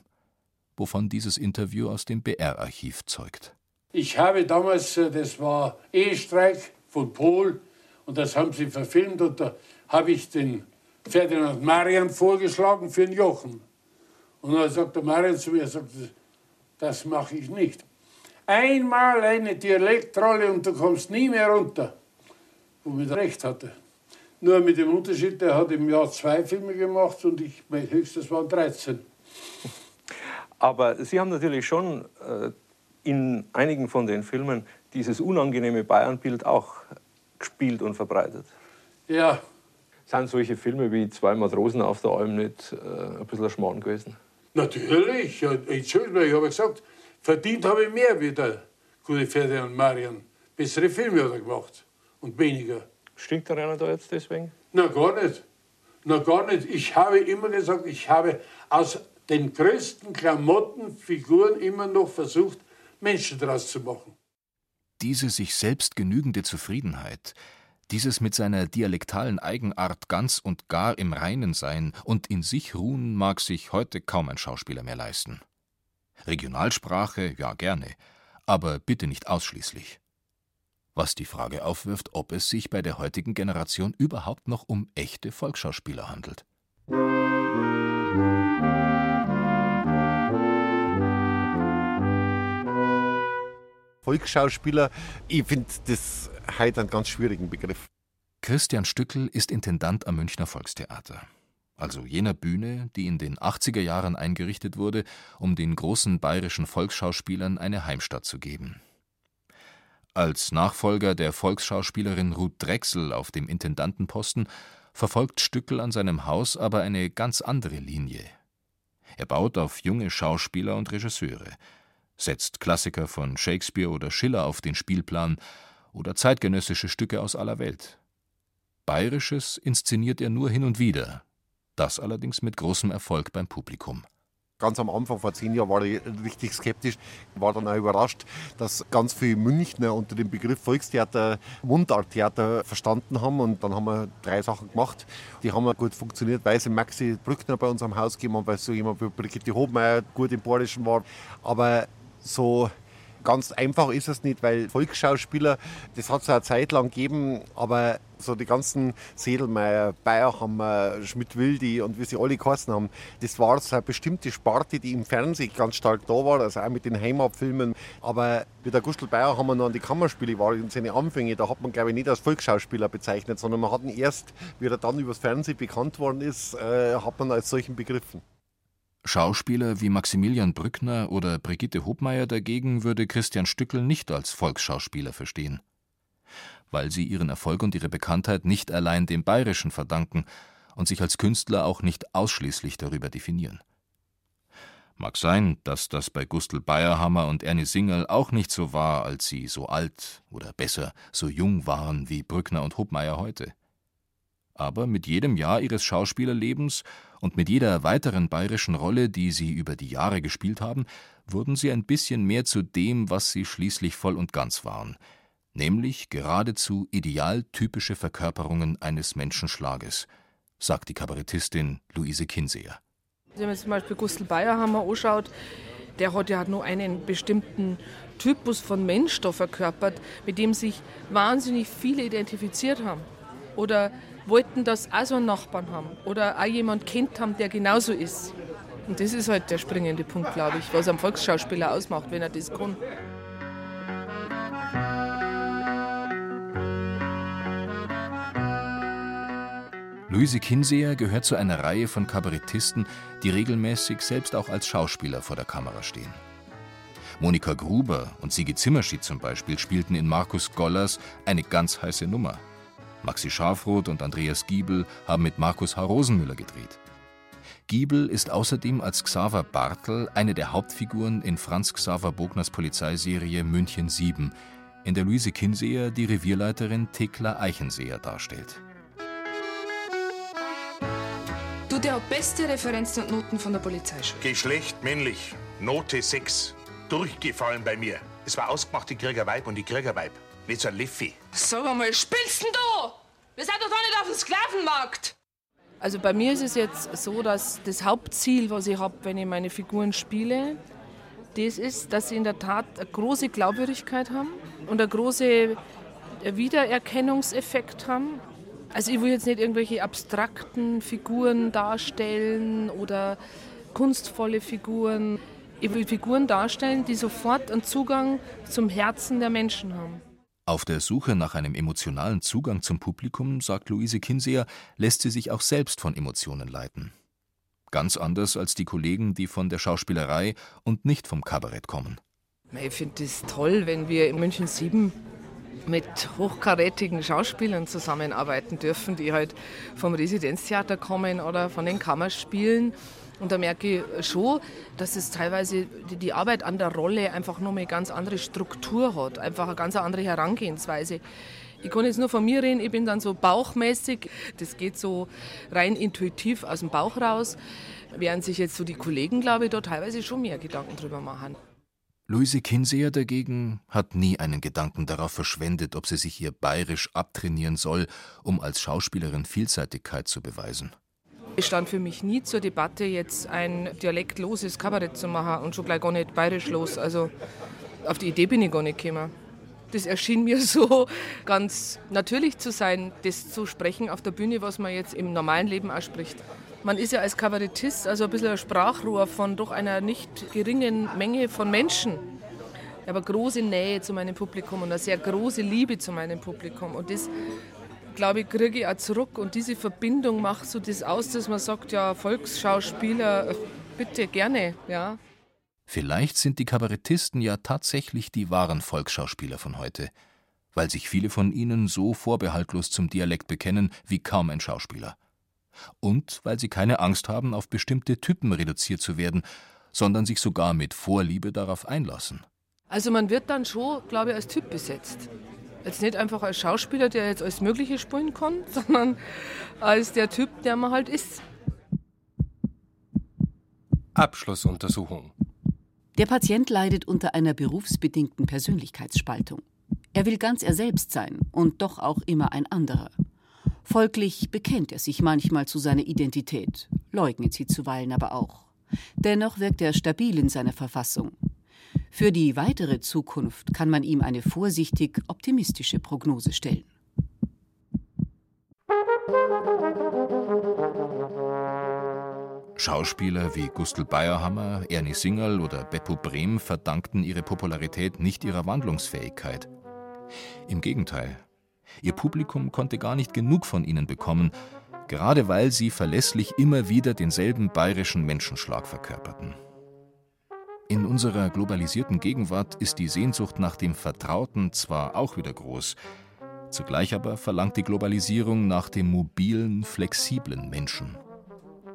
wovon dieses Interview aus dem BR-Archiv zeugt. Ich habe damals, äh, das war Ehestreik von Pohl, und das haben sie verfilmt, und da habe ich den Ferdinand Marian vorgeschlagen für den Jochen. Und dann sagt der Marian zu mir, sagt, das mache ich nicht. Einmal eine Dialektrolle und du kommst nie mehr runter. Womit er recht hatte. Nur mit dem Unterschied, der hat im Jahr zwei Filme gemacht und ich, mein höchstes waren 13. Aber Sie haben natürlich schon äh, in einigen von den Filmen dieses unangenehme Bayernbild auch gespielt und verbreitet. Ja. Sind solche Filme wie Zwei Matrosen auf der Alm nicht äh, ein bisschen Schmarrn gewesen? Natürlich. Ja, Entschuldigung, ich habe gesagt, verdient habe ich mehr wie der gute Ferdinand Marian. Bessere Filme hat er gemacht und weniger. Stinkt der einer da jetzt deswegen? Na, gar nicht. Na, gar nicht. Ich habe immer gesagt, ich habe aus den größten Klamottenfiguren immer noch versucht, Menschen daraus zu machen. Diese sich selbst genügende Zufriedenheit, dieses mit seiner dialektalen Eigenart ganz und gar im Reinen sein und in sich ruhen, mag sich heute kaum ein Schauspieler mehr leisten. Regionalsprache, ja gerne, aber bitte nicht ausschließlich. Was die Frage aufwirft, ob es sich bei der heutigen Generation überhaupt noch um echte Volksschauspieler handelt. Volksschauspieler. Ich finde das heute einen ganz schwierigen Begriff. Christian Stückel ist Intendant am Münchner Volkstheater. Also jener Bühne, die in den 80er Jahren eingerichtet wurde, um den großen bayerischen Volksschauspielern eine Heimstatt zu geben. Als Nachfolger der Volksschauspielerin Ruth Drechsel auf dem Intendantenposten verfolgt Stückel an seinem Haus aber eine ganz andere Linie. Er baut auf junge Schauspieler und Regisseure, setzt Klassiker von Shakespeare oder Schiller auf den Spielplan oder zeitgenössische Stücke aus aller Welt. Bayerisches inszeniert er nur hin und wieder, das allerdings mit großem Erfolg beim Publikum. Ganz am Anfang, vor zehn Jahren, war ich richtig skeptisch, war dann auch überrascht, dass ganz viele Münchner unter dem Begriff Volkstheater Mundarttheater verstanden haben. Und dann haben wir drei Sachen gemacht. Die haben gut funktioniert, weil sie Maxi Brückner bei uns am Haus gegeben haben, weil so jemand wie Brigitte Hobmeier gut im Bayerischen war. Aber so Ganz einfach ist es nicht, weil Volksschauspieler, das hat es eine Zeit lang gegeben, aber so die ganzen Sedelmeier, Bayerhammer, Schmidt-Wildi und wie sie alle geheißen haben, das war so eine bestimmte Sparte, die im Fernsehen ganz stark da war, also auch mit den Heimatfilmen. Aber mit der Gustl Bayerhammer noch an die Kammerspiele war in seine Anfänge, da hat man glaube ich nicht als Volksschauspieler bezeichnet, sondern man hat ihn erst, wie er dann übers Fernsehen bekannt worden ist, äh, hat man als solchen begriffen. Schauspieler wie Maximilian Brückner oder Brigitte Hobmeier dagegen würde Christian Stückel nicht als Volksschauspieler verstehen. Weil sie ihren Erfolg und ihre Bekanntheit nicht allein dem Bayerischen verdanken und sich als Künstler auch nicht ausschließlich darüber definieren. Mag sein, dass das bei Gustl Bayerhammer und Ernie Singerl auch nicht so war, als sie so alt oder besser so jung waren wie Brückner und Hobmeier heute. Aber mit jedem Jahr ihres Schauspielerlebens und mit jeder weiteren bayerischen Rolle, die sie über die Jahre gespielt haben, wurden sie ein bisschen mehr zu dem, was sie schließlich voll und ganz waren, nämlich geradezu idealtypische Verkörperungen eines Menschenschlages, sagt die Kabarettistin Luise Kinseer. Wenn man zum Beispiel Gustl Bayerhammer anschaut, der hat ja nur einen bestimmten Typus von Mensch da verkörpert, mit dem sich wahnsinnig viele identifiziert haben. Oder wollten das auch so einen Nachbarn haben oder auch jemand kennt haben, der genauso ist. Und das ist halt der springende Punkt, glaube ich, was am Volksschauspieler ausmacht, wenn er das kann. Luise Kinseer gehört zu einer Reihe von Kabarettisten, die regelmäßig selbst auch als Schauspieler vor der Kamera stehen. Monika Gruber und Sigi Zimmerschied zum Beispiel spielten in Markus Gollers eine ganz heiße Nummer. Maxi Schafroth und Andreas Giebel haben mit Markus H. Rosenmüller gedreht. Giebel ist außerdem als Xaver Bartel eine der Hauptfiguren in Franz Xaver Bogners Polizeiserie München 7, in der Luise Kinseer die Revierleiterin Thekla Eichenseer darstellt. Du, der hat beste Referenzen und Noten von der Polizeischule. Geschlecht männlich, Note 6. Durchgefallen bei mir. Es war ausgemacht, die Kriegerweib und die Kriegerweib. Nicht so ein Liffi. Sag einmal, spielst denn du? Wir sind doch da nicht auf dem Sklavenmarkt. Also bei mir ist es jetzt so, dass das Hauptziel, was ich habe, wenn ich meine Figuren spiele, das ist, dass sie in der Tat eine große Glaubwürdigkeit haben und einen großen Wiedererkennungseffekt haben. Also ich will jetzt nicht irgendwelche abstrakten Figuren darstellen oder kunstvolle Figuren. Ich will Figuren darstellen, die sofort einen Zugang zum Herzen der Menschen haben. Auf der Suche nach einem emotionalen Zugang zum Publikum, sagt Luise Kinseer, lässt sie sich auch selbst von Emotionen leiten. Ganz anders als die Kollegen, die von der Schauspielerei und nicht vom Kabarett kommen. Ich finde es toll, wenn wir in München 7 mit hochkarätigen Schauspielern zusammenarbeiten dürfen, die halt vom Residenztheater kommen oder von den Kammerspielen und da merke ich schon, dass es teilweise die Arbeit an der Rolle einfach nur eine ganz andere Struktur hat, einfach eine ganz andere Herangehensweise. Ich kann jetzt nur von mir reden, ich bin dann so bauchmäßig, das geht so rein intuitiv aus dem Bauch raus, während sich jetzt so die Kollegen, glaube ich, da teilweise schon mehr Gedanken drüber machen. Luise Kinseer dagegen hat nie einen Gedanken darauf verschwendet, ob sie sich ihr bayerisch abtrainieren soll, um als Schauspielerin Vielseitigkeit zu beweisen. Es stand für mich nie zur Debatte, jetzt ein dialektloses Kabarett zu machen und schon gleich gar nicht bayerisch los. Also auf die Idee bin ich gar nicht gekommen. Das erschien mir so ganz natürlich zu sein, das zu sprechen auf der Bühne, was man jetzt im normalen Leben auch spricht. Man ist ja als Kabarettist also ein bisschen ein Sprachrohr von doch einer nicht geringen Menge von Menschen. Eine große Nähe zu meinem Publikum und eine sehr große Liebe zu meinem Publikum. Und das glaube ich, kriege ich auch zurück. Und diese Verbindung macht so das aus, dass man sagt, ja, Volksschauspieler, äh, bitte gerne, ja. Vielleicht sind die Kabarettisten ja tatsächlich die wahren Volksschauspieler von heute, weil sich viele von ihnen so vorbehaltlos zum Dialekt bekennen wie kaum ein Schauspieler. Und weil sie keine Angst haben, auf bestimmte Typen reduziert zu werden, sondern sich sogar mit Vorliebe darauf einlassen. Also man wird dann schon, glaube ich, als Typ besetzt. Jetzt nicht einfach als Schauspieler, der jetzt alles Mögliche spielen kann, sondern als der Typ, der man halt ist. Abschlussuntersuchung. Der Patient leidet unter einer berufsbedingten Persönlichkeitsspaltung. Er will ganz er selbst sein und doch auch immer ein anderer. Folglich bekennt er sich manchmal zu seiner Identität, leugnet sie zuweilen aber auch. Dennoch wirkt er stabil in seiner Verfassung. Für die weitere Zukunft kann man ihm eine vorsichtig optimistische Prognose stellen. Schauspieler wie Gustl Bayerhammer, Ernie Singerl oder Beppo Brehm verdankten ihre Popularität nicht ihrer Wandlungsfähigkeit. Im Gegenteil, ihr Publikum konnte gar nicht genug von ihnen bekommen, gerade weil sie verlässlich immer wieder denselben bayerischen Menschenschlag verkörperten. In unserer globalisierten Gegenwart ist die Sehnsucht nach dem Vertrauten zwar auch wieder groß, zugleich aber verlangt die Globalisierung nach dem mobilen, flexiblen Menschen.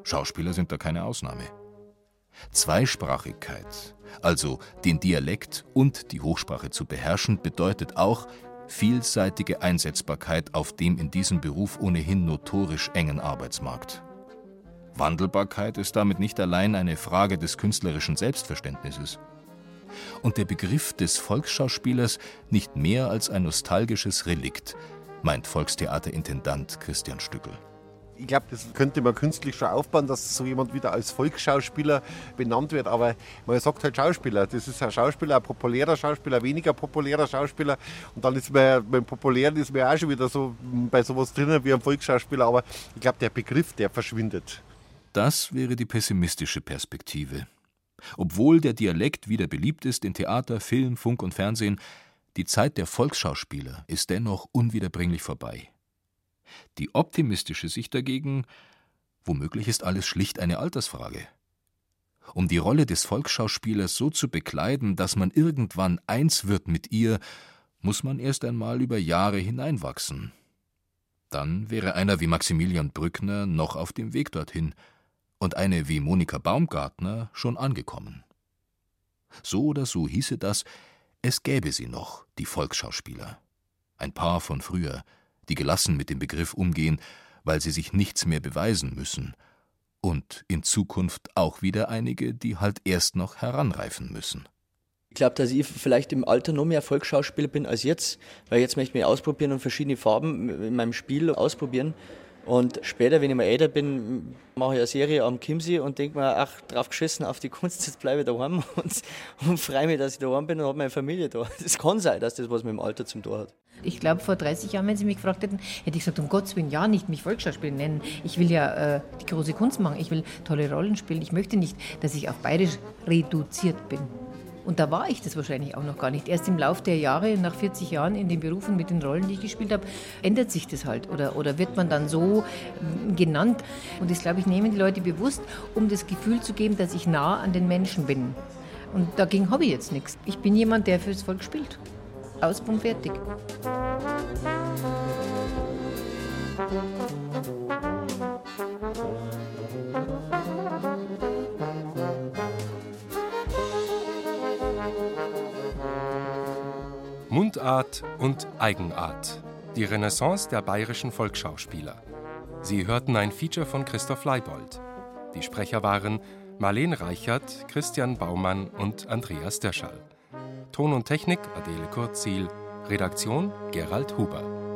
Schauspieler sind da keine Ausnahme. Zweisprachigkeit, also den Dialekt und die Hochsprache zu beherrschen, bedeutet auch vielseitige Einsetzbarkeit auf dem in diesem Beruf ohnehin notorisch engen Arbeitsmarkt. Wandelbarkeit ist damit nicht allein eine Frage des künstlerischen Selbstverständnisses. Und der Begriff des Volksschauspielers nicht mehr als ein nostalgisches Relikt, meint Volkstheaterintendant Christian Stückel ich glaube, das könnte man künstlich schon aufbauen, dass so jemand wieder als Volksschauspieler benannt wird. Aber man sagt halt Schauspieler. Das ist ein Schauspieler, ein populärer Schauspieler, weniger populärer Schauspieler. Und dann ist man beim Populären ist man auch schon wieder so bei sowas drinnen wie ein Volksschauspieler. Aber ich glaube, der Begriff, der verschwindet. Das wäre die pessimistische Perspektive. Obwohl der Dialekt wieder beliebt ist in Theater, Film, Funk und Fernsehen, die Zeit der Volksschauspieler ist dennoch unwiederbringlich vorbei. Die optimistische Sicht dagegen, womöglich ist alles schlicht eine Altersfrage. Um die Rolle des Volksschauspielers so zu bekleiden, dass man irgendwann eins wird mit ihr, muss man erst einmal über Jahre hineinwachsen. Dann wäre einer wie Maximilian Brückner noch auf dem Weg dorthin und eine wie Monika Baumgartner schon angekommen. So oder so hieße das, es gäbe sie noch, die Volksschauspieler. Ein Paar von früher, die gelassen mit dem Begriff umgehen, weil sie sich nichts mehr beweisen müssen, und in Zukunft auch wieder einige, die halt erst noch heranreifen müssen. Ich glaube, dass ich vielleicht im Alter noch mehr Volksschauspieler bin als jetzt, weil jetzt möchte ich mich ausprobieren und verschiedene Farben in meinem Spiel ausprobieren. Und später, wenn ich mal älter bin, mache ich eine Serie am Chiemsee und denke mir, ach, drauf geschissen auf die Kunst, jetzt bleibe ich daheim und, und freue mich, dass ich daheim bin und habe meine Familie da. Es kann sein, dass das was mit dem Alter zum Tor hat. Ich glaube, vor 30 Jahren, wenn Sie mich gefragt hätten, hätte ich gesagt, um Gottes Willen, ja, nicht mich Volksschauspiel nennen. Ich will ja äh, die große Kunst machen, ich will tolle Rollen spielen. Ich möchte nicht, dass ich auf bayerisch reduziert bin. Und da war ich das wahrscheinlich auch noch gar nicht. Erst im Laufe der Jahre, nach 40 Jahren in den Berufen mit den Rollen, die ich gespielt habe, ändert sich das halt. Oder, oder wird man dann so mm, genannt. Und das, glaube ich, nehmen die Leute bewusst, um das Gefühl zu geben, dass ich nah an den Menschen bin. Und dagegen habe ich jetzt nichts. Ich bin jemand, der fürs Volk spielt. Aus und fertig. Mundart und Eigenart. Die Renaissance der bayerischen Volksschauspieler. Sie hörten ein Feature von Christoph Leibold. Die Sprecher waren Marlene Reichert, Christian Baumann und Andreas Döscherl. Ton und Technik Adele Kurzziel. Redaktion Gerald Huber.